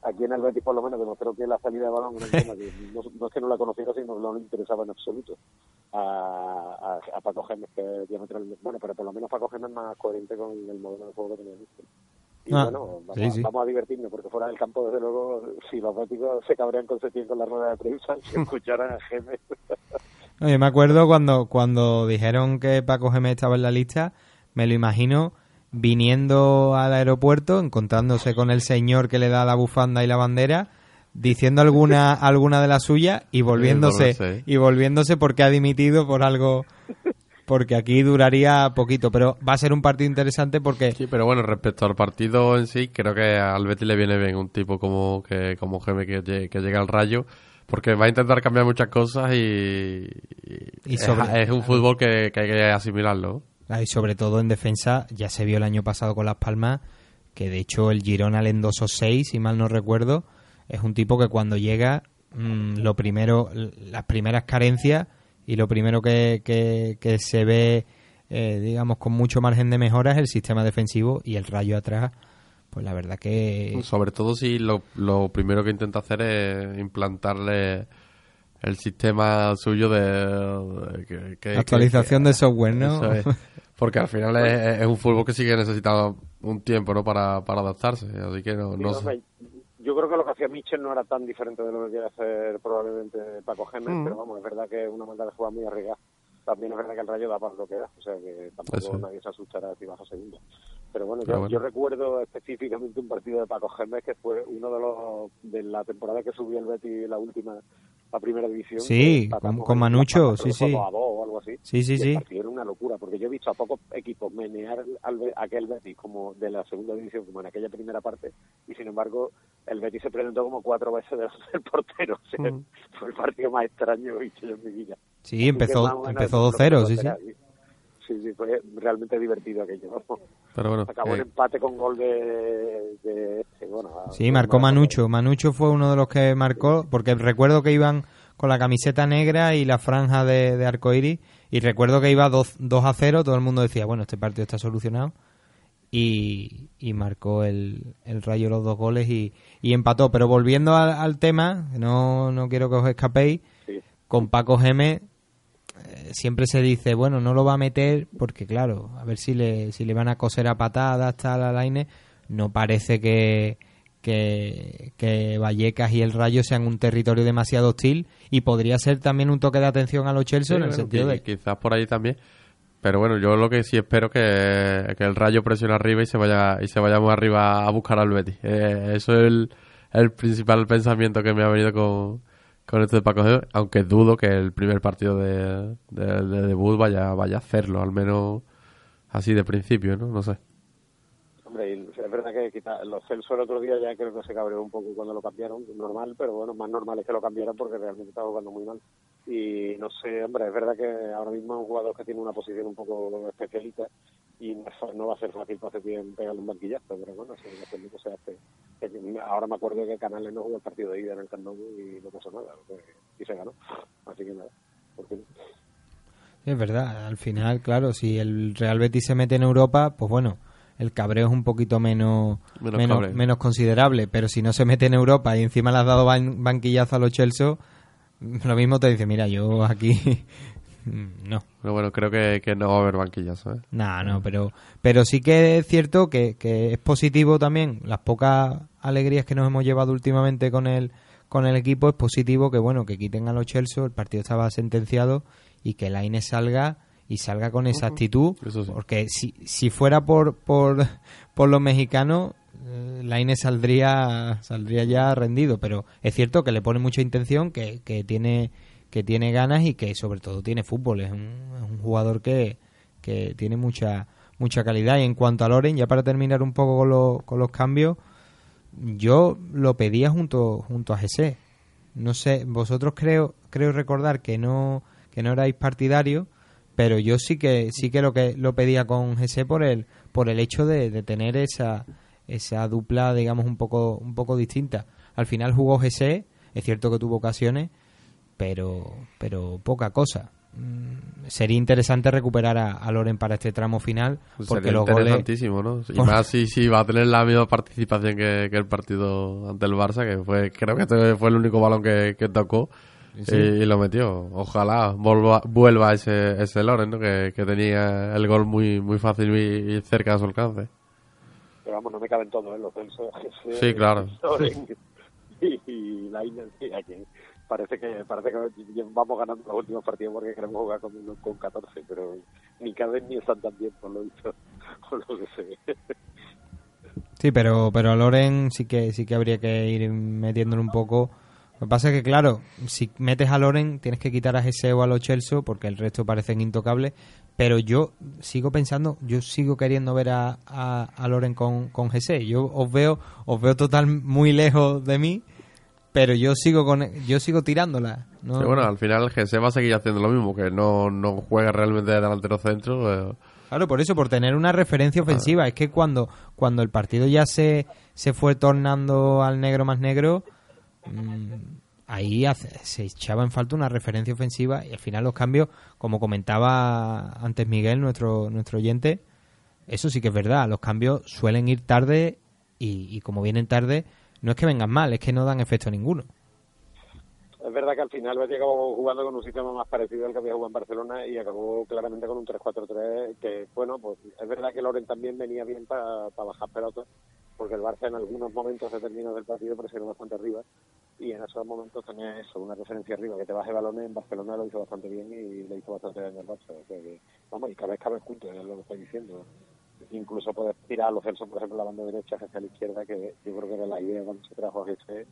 aquí en el Betis por lo menos demostró que la salida de balón era un tema que no, no es que no la conociera, sino que no le interesaba en absoluto. A, a, a Paco Gémez, que diametralmente... Bueno, pero por lo menos Paco Gémez es más coherente con el modelo de juego que tenía visto. Y Ah, bueno, vamos, sí, a- sí. vamos a divertirnos, porque fuera del campo, desde luego, si los béticos se cabrean con Setién con la rueda de prensa, si escucharan a Gémez... No, yo me acuerdo cuando, cuando dijeron que Paco Gémez estaba en la lista, me lo imagino viniendo al aeropuerto, encontrándose con el señor que le da la bufanda y la bandera, diciendo alguna alguna de las suyas y volviéndose y volviéndose porque ha dimitido por algo porque aquí duraría poquito, pero va a ser un partido interesante porque Sí, pero bueno, respecto al partido en sí, creo que al Betis le viene bien un tipo como que como Geme que, que llega al Rayo, porque va a intentar cambiar muchas cosas y, y Y es- un fútbol que, que hay que asimilarlo. Ah, Y sobre todo en defensa, ya se vio el año pasado con Las Palmas, que de hecho el Girona le endosó 6, si mal no recuerdo. Es un tipo que cuando llega, mm, lo primero, las primeras carencias y lo primero que, que, que se ve, eh, digamos, con mucho margen de mejora es el sistema defensivo y el rayo atrás. pues la verdad que... Sobre todo si lo, lo primero que intenta hacer es implantarle el sistema suyo de... que- que- Actualización que- de software, ¿no? Eso es. Porque al final es, es un fútbol que sí que un tiempo, ¿no? Para, para adaptarse. Así que no, no sé. Yo creo que lo que hacía Mitchell no era tan diferente de lo que quiere hacer probablemente Paco Gémez, Mm. pero vamos, es verdad que es una manera de jugar muy arriesgada. También es verdad que el Rayo da para lo que da, o sea que tampoco Eso. nadie se asustará si baja segunda. Pero bueno, Pero yo, bueno. yo recuerdo específicamente un partido de Paco Gémez que fue uno de los de la temporada que subió el Betis la última a primera división. Sí, con- con Manucho, sí, sí. a o algo así. Sí, sí, Y el sí. era una locura, porque yo he visto a pocos equipos menear al, aquel Betis como de la segunda división, como en aquella primera parte, y sin embargo el Betis se presentó como cuatro veces delante del portero. O sea, Mm. Fue el partido más extraño que he visto yo en mi vida. Sí, Así empezó- empezó eso es lo 2-0, que sí, sí. Sí, sí, fue realmente divertido aquello. Pero bueno, Acabó eh, en empate con gol de... de este, bueno, Sí, marcó Manucho. Manucho fue uno de los que marcó, porque recuerdo que iban con la camiseta negra y la franja de, de arcoiris, y recuerdo que iba 2, 2 a 0, todo el mundo decía, bueno, este partido está solucionado, y, y marcó el, el Rayo los dos goles y, y empató. Pero volviendo al, al tema, no, no quiero que os escapéis, con Paco Gémez eh, siempre se dice, bueno, no lo va a meter porque, claro, a ver si le, si le van a coser a patadas hasta la line. No parece que, que, que Vallecas y el Rayo sean un territorio demasiado hostil y podría ser también un toque de atención a los Chelsea Sí, en el bueno, sentido de Quizás por ahí también. Pero bueno, yo lo que sí espero que, que el Rayo presione arriba y se vaya y se vayamos arriba a buscar al Betis. Eh, eso es el, el principal pensamiento que me ha venido con, con esto de Paco aunque dudo que el primer partido de, de, de debut vaya, vaya a hacerlo, al menos así de principio, ¿no? No sé. Hombre, y es verdad que quita, los Celso el otro día ya creo que se cabreó un poco cuando lo cambiaron, normal, pero bueno, más normal es que lo cambiaran porque realmente estaba jugando muy mal. Y no sé, hombre, es verdad que ahora mismo es un jugador que tiene una posición un poco especialista y no, no va a ser fácil para hacer bien pegarle un banquillazo, pero bueno, si lo que se hace. Que Ahora me acuerdo que Canales no jugó el partido de ida en el Camp Nou y no pasó nada, y se ganó. Así que nada, por fin. Es verdad, al final, claro, si el Real Betis se mete en Europa, pues bueno, el cabreo es un poquito menos Menos menos considerable, pero si no se mete en Europa y encima le has dado ban- banquillazo a los Chelsea, lo mismo te dice, mira, yo aquí no. Pero bueno, creo que, que no va a haber banquillazo, ¿eh? No, no, pero, pero sí que es cierto que, que es positivo también las pocas alegrías que nos hemos llevado últimamente con el, con el equipo, es positivo que bueno, que quiten a los Chelsea, el partido estaba sentenciado y que la Ine salga y salga con esa actitud, sí. porque si, si fuera por, por, por los mexicanos, eh, la Ine saldría, saldría ya rendido, pero es cierto que le pone mucha intención, que, que tiene que tiene ganas y que sobre todo tiene fútbol, es un, es un jugador que, que tiene mucha mucha calidad. Y en cuanto a Loren, ya para terminar un poco con, los- con los cambios, yo lo pedía junto junto a Jesse. No sé, vosotros creo creo recordar que no que no erais partidarios, pero yo sí que sí que lo que lo pedía con Jesse por el por el hecho de, de tener esa esa dupla digamos un poco un poco distinta. Al final jugó Jesse, es cierto que tuvo ocasiones, pero pero poca cosa. Mm, Sería interesante recuperar a, a Loren para este tramo final porque Sería los goles interesantísimo, ¿no? Y más si, si va a tener la misma participación que, que el partido ante el Barça, que fue creo que este fue el único balón que, que tocó Sí. y, y lo metió. Ojalá vuelva, vuelva ese, ese Loren, ¿no? Que, que tenía el gol muy muy fácil y, y cerca de su alcance. Pero vamos, no me caben todos, ¿eh? Los Celso, Jesse, Sí, claro. Loren y, y la. Parece que, parece que vamos ganando los últimos partidos porque queremos jugar con, con 14, pero ni caben ni están tan bien, por lo visto, por lo que se ve. Sí, pero, pero a Loren sí que, sí que habría que ir metiéndole un poco. Lo que pasa es que, claro, si metes a Loren tienes que quitar a Gese o a los Chelsea porque el resto parecen intocables. Pero yo sigo pensando, yo sigo queriendo ver a, a, a Loren con, con Gese. Yo os veo, os veo total muy lejos de mí, pero yo sigo con, yo sigo tirándola. ¿no? Pero bueno, al final GC va a seguir haciendo lo mismo, que no, no juega realmente de delantero centro. eh, Claro, por eso, por tener una referencia ofensiva. Es que cuando, cuando el partido ya se, se fue tornando al negro más negro, mm, ahí hace- se echaba en falta una referencia ofensiva y al final los cambios, como comentaba antes Miguel, nuestro, nuestro oyente, eso sí que es verdad, los cambios suelen ir tarde y, como vienen tarde, no es que vengan mal, es que no dan efecto ninguno. Es verdad que al final Betis acabó jugando con un sistema más parecido al que había jugado en Barcelona y acabó claramente con un 3-4-3 que, bueno, pues es verdad que Loren también venía bien para bajar pelotas porque el Barça en algunos momentos determinados del partido presionó bastante arriba y en esos momentos tenía eso, una referencia arriba que te baje balones, en Barcelona lo hizo bastante bien y le hizo bastante daño al Barça. O sea que, vamos, y cada vez cabe juntos, es lo que estoy diciendo. Incluso puedes tirar a los Celso, por ejemplo, la banda derecha hacia la izquierda, que yo creo que era la idea cuando se trajo a GC,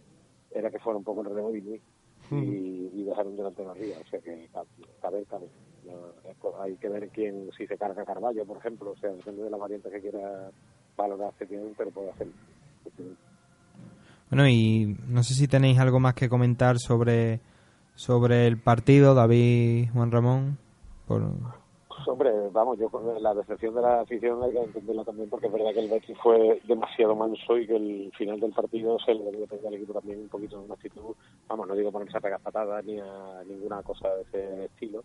era que fuera un poco el relevo y Luis y, y dejar un delantero arriba. O sea que cabe, cabe. No, hay que ver quién, si se carga Carballo, por ejemplo. O sea, depende de la variante que quiera valorar Setién, pero puede hacerlo. Bueno, y no sé si tenéis algo más que comentar sobre, sobre el partido, David, Juan Ramón. Por... Pues, hombre, vamos, yo con la decepción de la afición hay que entenderla también porque es verdad que el Betis fue demasiado manso y que el final del partido se le debió pedir al equipo también un poquito de una actitud, vamos, no digo ponerse a pegar patadas ni a ninguna cosa de ese estilo,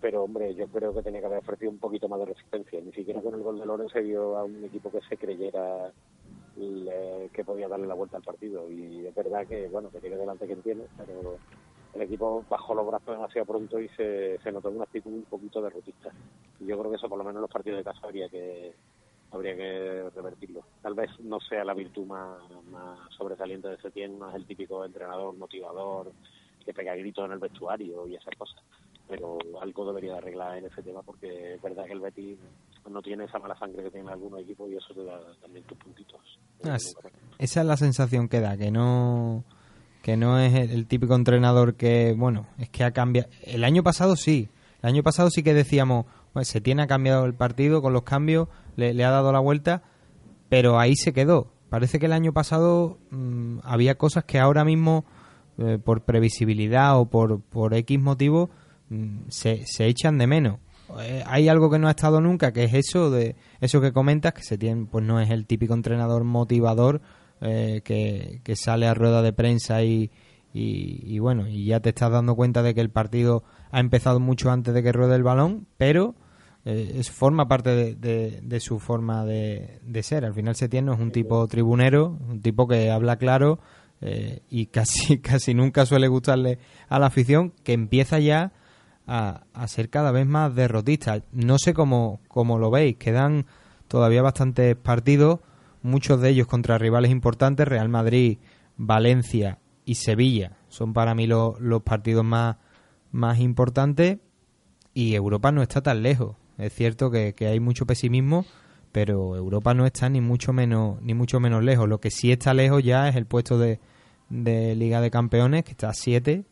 pero hombre, yo creo que tenía que haber ofrecido un poquito más de resistencia, ni siquiera con el gol de Loren se vio a un equipo que se creyera le- que podía darle la vuelta al partido y es verdad que, bueno, que tiene delante quien tiene, pero el equipo bajó los brazos demasiado pronto y se, se notó una actitud un poquito derrotista. Y yo creo que eso por lo menos en los partidos de casa habría que habría que revertirlo. Tal vez no sea la virtud más, más sobresaliente de Setién, no es el típico entrenador motivador que pega gritos en el vestuario y esas cosas. Pero algo debería de arreglar en ese tema porque es verdad que el Betis no tiene esa mala sangre que tienen algunos equipos y eso te da también tus puntitos. Ah, es- esa es la sensación que da, que no que no es el, el típico entrenador que, bueno, es que ha cambiado. El año pasado sí, el año pasado sí que decíamos, pues se tiene ha cambiado el partido con los cambios, le, le ha dado la vuelta, pero ahí se quedó. Parece que el año pasado mm, había cosas que ahora mismo, eh, por previsibilidad o por, por X motivo, mm, se, se echan de menos. Eh, hay algo que no ha estado nunca, que es eso de eso que comentas, que se tiene, pues no es el típico entrenador motivador eh, que, sale a rueda de prensa y, y, y bueno, y ya te estás dando cuenta de que el partido ha empezado mucho antes de que ruede el balón, pero eh, es, forma parte de, de- de su forma de, de ser. Al final Setién no es un tipo tribunero, un tipo que habla claro eh, y casi, casi nunca suele gustarle a la afición, que empieza ya a, ser cada vez más derrotista. No sé cómo, cómo lo veis, quedan todavía bastantes partidos, muchos de ellos contra rivales importantes, Real Madrid, Valencia y Sevilla son para mí lo- los partidos más, más importantes y Europa no está tan lejos. Es cierto que, que hay mucho pesimismo, pero Europa no está ni mucho menos ni mucho menos lejos. Lo que sí está lejos ya es el puesto de, de Liga de Campeones, que está a 7,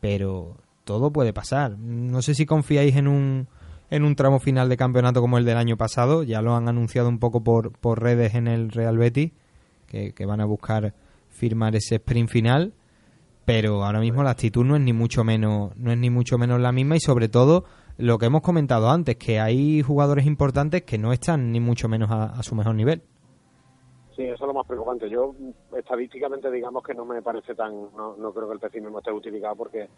pero todo puede pasar. No sé si confiáis en un en un tramo final de campeonato como el del año pasado, ya lo han anunciado un poco por, por redes en el Real Betis, que, que van a buscar firmar ese sprint final, pero ahora mismo la actitud no es ni mucho menos no es ni mucho menos la misma y sobre todo lo que hemos comentado antes, que hay jugadores importantes que no están ni mucho menos a, su mejor nivel. Sí, eso es lo más preocupante. Yo, estadísticamente, digamos que no me parece tan. No, no creo que el pesimismo esté justificado porque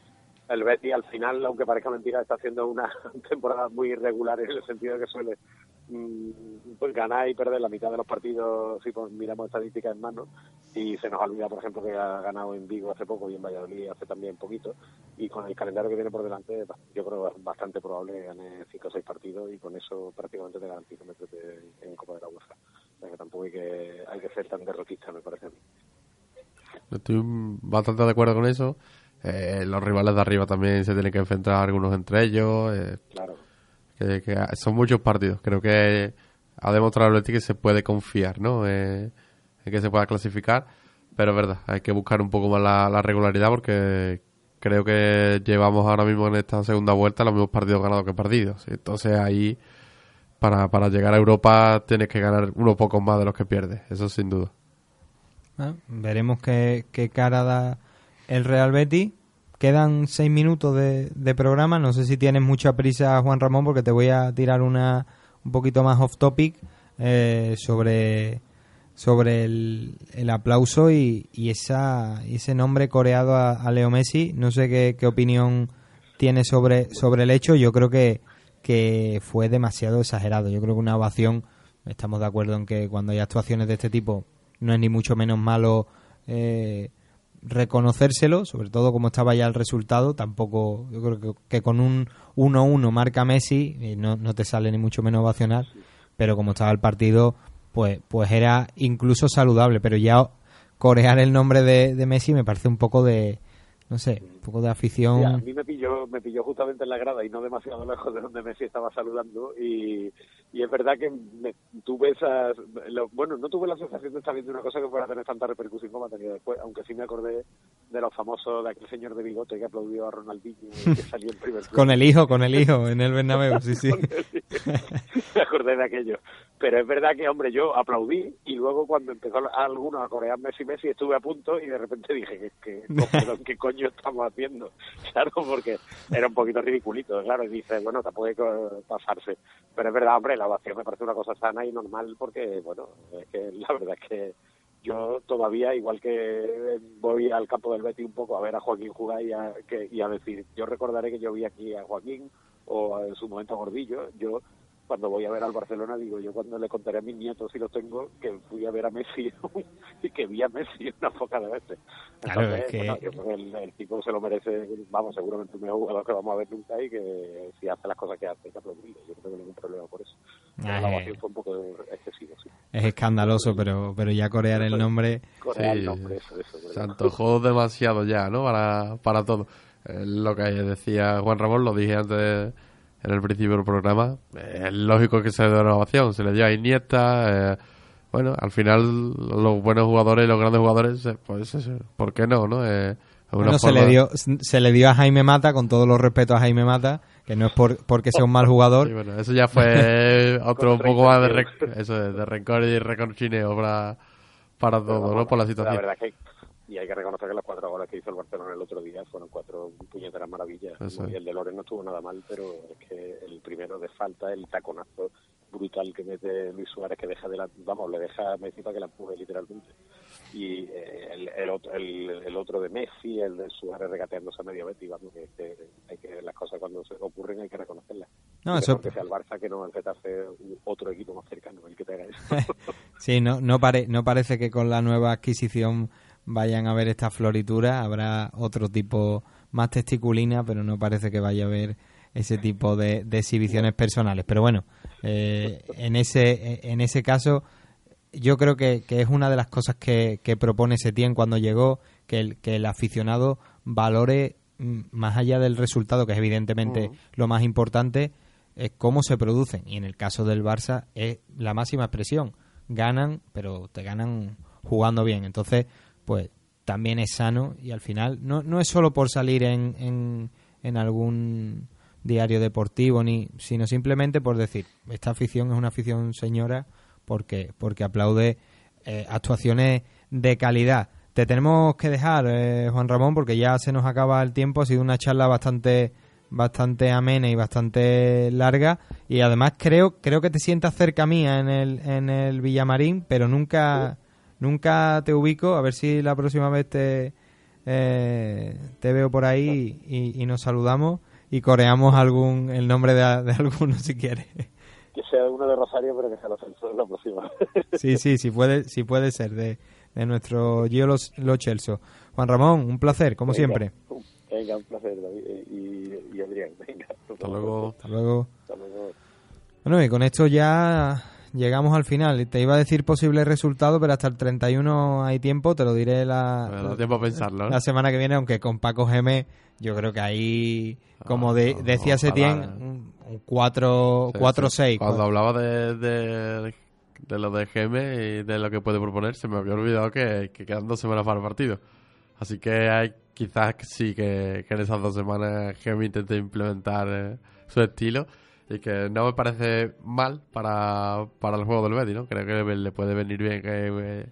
el Betis, al final, aunque parezca mentira, está haciendo una temporada muy irregular en el sentido de que suele mm, pues ganar y perder la mitad de los partidos si pues, miramos estadísticas en mano. Y se nos olvida, por ejemplo, que ha ganado en Vigo hace poco y en Valladolid hace también poquito. Y con el calendario que tiene por delante, yo creo que es bastante probable que gane 5 o 6 partidos y con eso prácticamente te garantiza meterte en Copa de la UEFA. O sea que tampoco hay que, hay que ser tan derrotista, me parece a mí. Estoy bastante de acuerdo con eso. Eh, los rivales de arriba también se tienen que enfrentar algunos entre ellos. eh, Claro. que, que son muchos partidos. Creo que ha demostrado el Betis que se puede confiar, ¿no? Eh, en que se pueda clasificar. Pero es verdad, hay que buscar un poco más la, la regularidad porque creo que llevamos ahora mismo en esta segunda vuelta los mismos partidos ganados que perdidos. Entonces ahí, para, para llegar a Europa, tienes que ganar unos pocos más de los que pierdes. Eso sin duda. Ah, veremos qué, qué cara da el Real Betis. Quedan seis minutos de, programa. No sé si tienes mucha prisa, Juan Ramón, porque te voy a tirar una un poquito más off topic eh, sobre sobre el, el aplauso y, y esa ese nombre coreado a, a Leo Messi. No sé qué, qué opinión tiene sobre sobre el hecho. Yo creo que que fue demasiado exagerado. Yo creo que una ovación estamos de acuerdo en que cuando hay actuaciones de este tipo no es ni mucho menos malo eh, reconocérselo, sobre todo como estaba ya el resultado, tampoco, yo creo que, que con un 1-1 marca Messi, y no, no te sale ni mucho menos ovacional, pero como estaba el partido, pues, pues era incluso saludable, pero ya corear el nombre de, de Messi me parece un poco de, no sé, poco de afición. A mí me pilló, me pilló justamente en la grada y no demasiado lejos de donde Messi estaba saludando y, y es verdad que me, tuve esas, lo- bueno, no tuve la sensación de estar viendo una cosa que fuera a tener tanta repercusión como ha tenido después, aunque sí me acordé de los famosos, de aquel señor de bigote que aplaudió a Ronaldinho y que salió en primer Con el hijo, con el hijo, en el Bernabéu, sí, sí. me acordé de aquello. Pero es verdad que, hombre, yo aplaudí y luego cuando empezó algunos a corear Messi Messi estuve a punto y de repente dije que, que ¿qué coño estamos haciendo? Claro, porque era un poquito ridiculito, claro, y dice, bueno, hay que pasarse. Pero es verdad, hombre, la ovación me parece una cosa sana y normal porque, bueno, es que la verdad es que yo todavía, igual que voy al campo del Betty un poco a ver a Joaquín jugar y a, que, y a decir, yo recordaré que yo vi aquí a Joaquín o en su momento a Gordillo, yo cuando voy a ver al Barcelona digo, yo cuando le contaré a mis nietos si los tengo, que fui a ver a Messi y que vi a Messi una poca de veces. Claro, Entonces, es que- bueno, yo creo que el, el tipo se lo merece, vamos, seguramente el mejor jugador que vamos a ver nunca y que si hace las cosas que hace, que aplaudirle. Yo no tengo ningún problema por eso. Ah, la eh. ovación fue un poco excesivo, sí. Es escandaloso, pero, pero ya corear el nombre... Corear el Sí, nombre, eso, eso, Se antojó demasiado ya, ¿no? Para, para todo. Eh, lo que decía Juan Ramón, lo dije antes en el principio del programa. eh, es lógico que se dé una ovación. Se le dio a Iniesta. eh, bueno, al final los buenos jugadores y los grandes jugadores, eh, pues eh, ¿por qué no? no? Eh, es una Bueno, se forma- le, dio, se le dio a Jaime Mata, con todos los respetos a Jaime Mata, que no es por, porque sea un mal jugador. Sí, bueno, eso ya fue otro Con poco más de, rec- eso, de rencor y reconchineo para, para todo, ¿no? Por la situación. La verdad que y hay que reconocer que las cuatro goles que hizo el Barcelona el otro día fueron cuatro puñeteras maravillas. Y el de Loren no estuvo nada mal, pero es que el primero de falta, el taconazo brutal que mete Luis Suárez, que deja de la, vamos, le deja a Messi para que la empuje literalmente. Y eh, el, el, otro, el, el otro de Messi, el de Suárez regateándose a medio Betty, vamos, que, que hay que las cosas cuando se ocurren hay que reconocerlas. No, eso- que sea el Barça que no el Getafe otro equipo más cercano el que te haga eso. Sí, no, no, pare, no parece que con la nueva adquisición vayan a haber esta floritura. Habrá otro tipo más testiculina, pero no parece que vaya a haber ese tipo de, de exhibiciones personales. Pero bueno, eh, en, ese, en ese caso, yo creo que, que es una de las cosas que, que propone Setién cuando llegó, que el, que el aficionado valore mm, más allá del resultado, que es evidentemente lo más importante, es cómo se producen. Y en el caso del Barça es la máxima expresión. Ganan, pero te ganan jugando bien. Entonces, pues también es sano y al final no, no es solo por salir en, en, en algún diario deportivo, ni sino simplemente por decir, esta afición es una afición señora porque, porque aplaude eh, actuaciones de calidad. Te tenemos que dejar, eh, Juan Ramón, porque ya se nos acaba el tiempo. Ha sido una charla bastante bastante amena y bastante larga y además creo creo que te sientas cerca mía en el en el Villamarín pero nunca nunca te ubico a ver si la próxima vez te eh, te veo por ahí y, y nos saludamos y coreamos algún el nombre de, de alguno si quieres que sea uno de Rosario, pero que sea los Celso la próxima. sí sí sí puede sí puede ser de, de nuestro Gio Los, Lo Celso Juan Ramón un placer como Venga, siempre Venga, un placer, David y, y Adrián. Venga, Hasta luego. hasta luego Hasta luego. Bueno, y con esto ya llegamos al final. Te iba a decir posible resultado, pero hasta el 31 hay tiempo, te lo diré la, Me da tiempo a pensarlo, ¿no? la semana que viene, aunque con Paco Geme yo creo que ahí, como de- no, decía Setién, eh. un un 4 Sí, 4 sí. 6 Cuando hablaba de, de, de lo de Geme y de lo que puede proponer, se me había olvidado que, que quedan dos semanas para el partido. Así que hay quizás sí que, que en esas dos semanas Geme intente implementar eh, su estilo y que no me parece mal para, para el juego del Betis, ¿no? Creo que le puede venir bien que eh,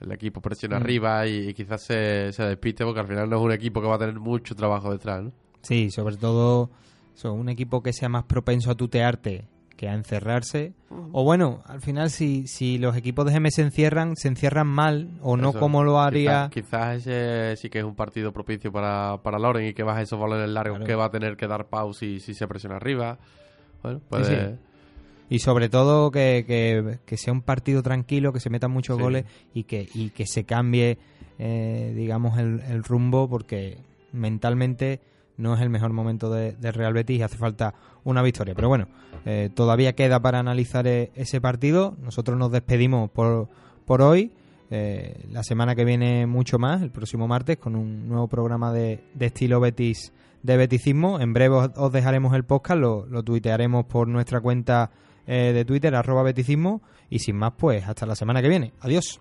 el equipo presione Mm. arriba y, y quizás se, se despiste porque al final no es un equipo que va a tener mucho trabajo detrás, ¿no? Sí, sobre todo son un equipo que sea más propenso a tutearte que a encerrarse. O bueno, al final si, si los equipos de GM se encierran, se encierran mal o no Eso, como lo haría... Quizás, quizás ese sí que es un partido propicio para, para Loren y que baja esos balones largos Claro. que va a tener que dar pause si, si se presiona arriba. Bueno, Sí, sí. Y sobre todo que, que, que sea un partido tranquilo, que se metan muchos Sí. goles y que, y que se cambie, eh, digamos, el, el rumbo, porque mentalmente no es el mejor momento de, del Real Betis y hace falta una victoria. Pero bueno, eh, todavía queda para analizar eh, ese partido. Nosotros nos despedimos por, por hoy. Eh, la semana que viene mucho más, el próximo martes, con un nuevo programa de, de estilo Betis de Beticismo. En breve os, os dejaremos el podcast, lo, lo tuitearemos por nuestra cuenta eh, de Twitter, arroba Beticismo. Y sin más, pues hasta la semana que viene. Adiós.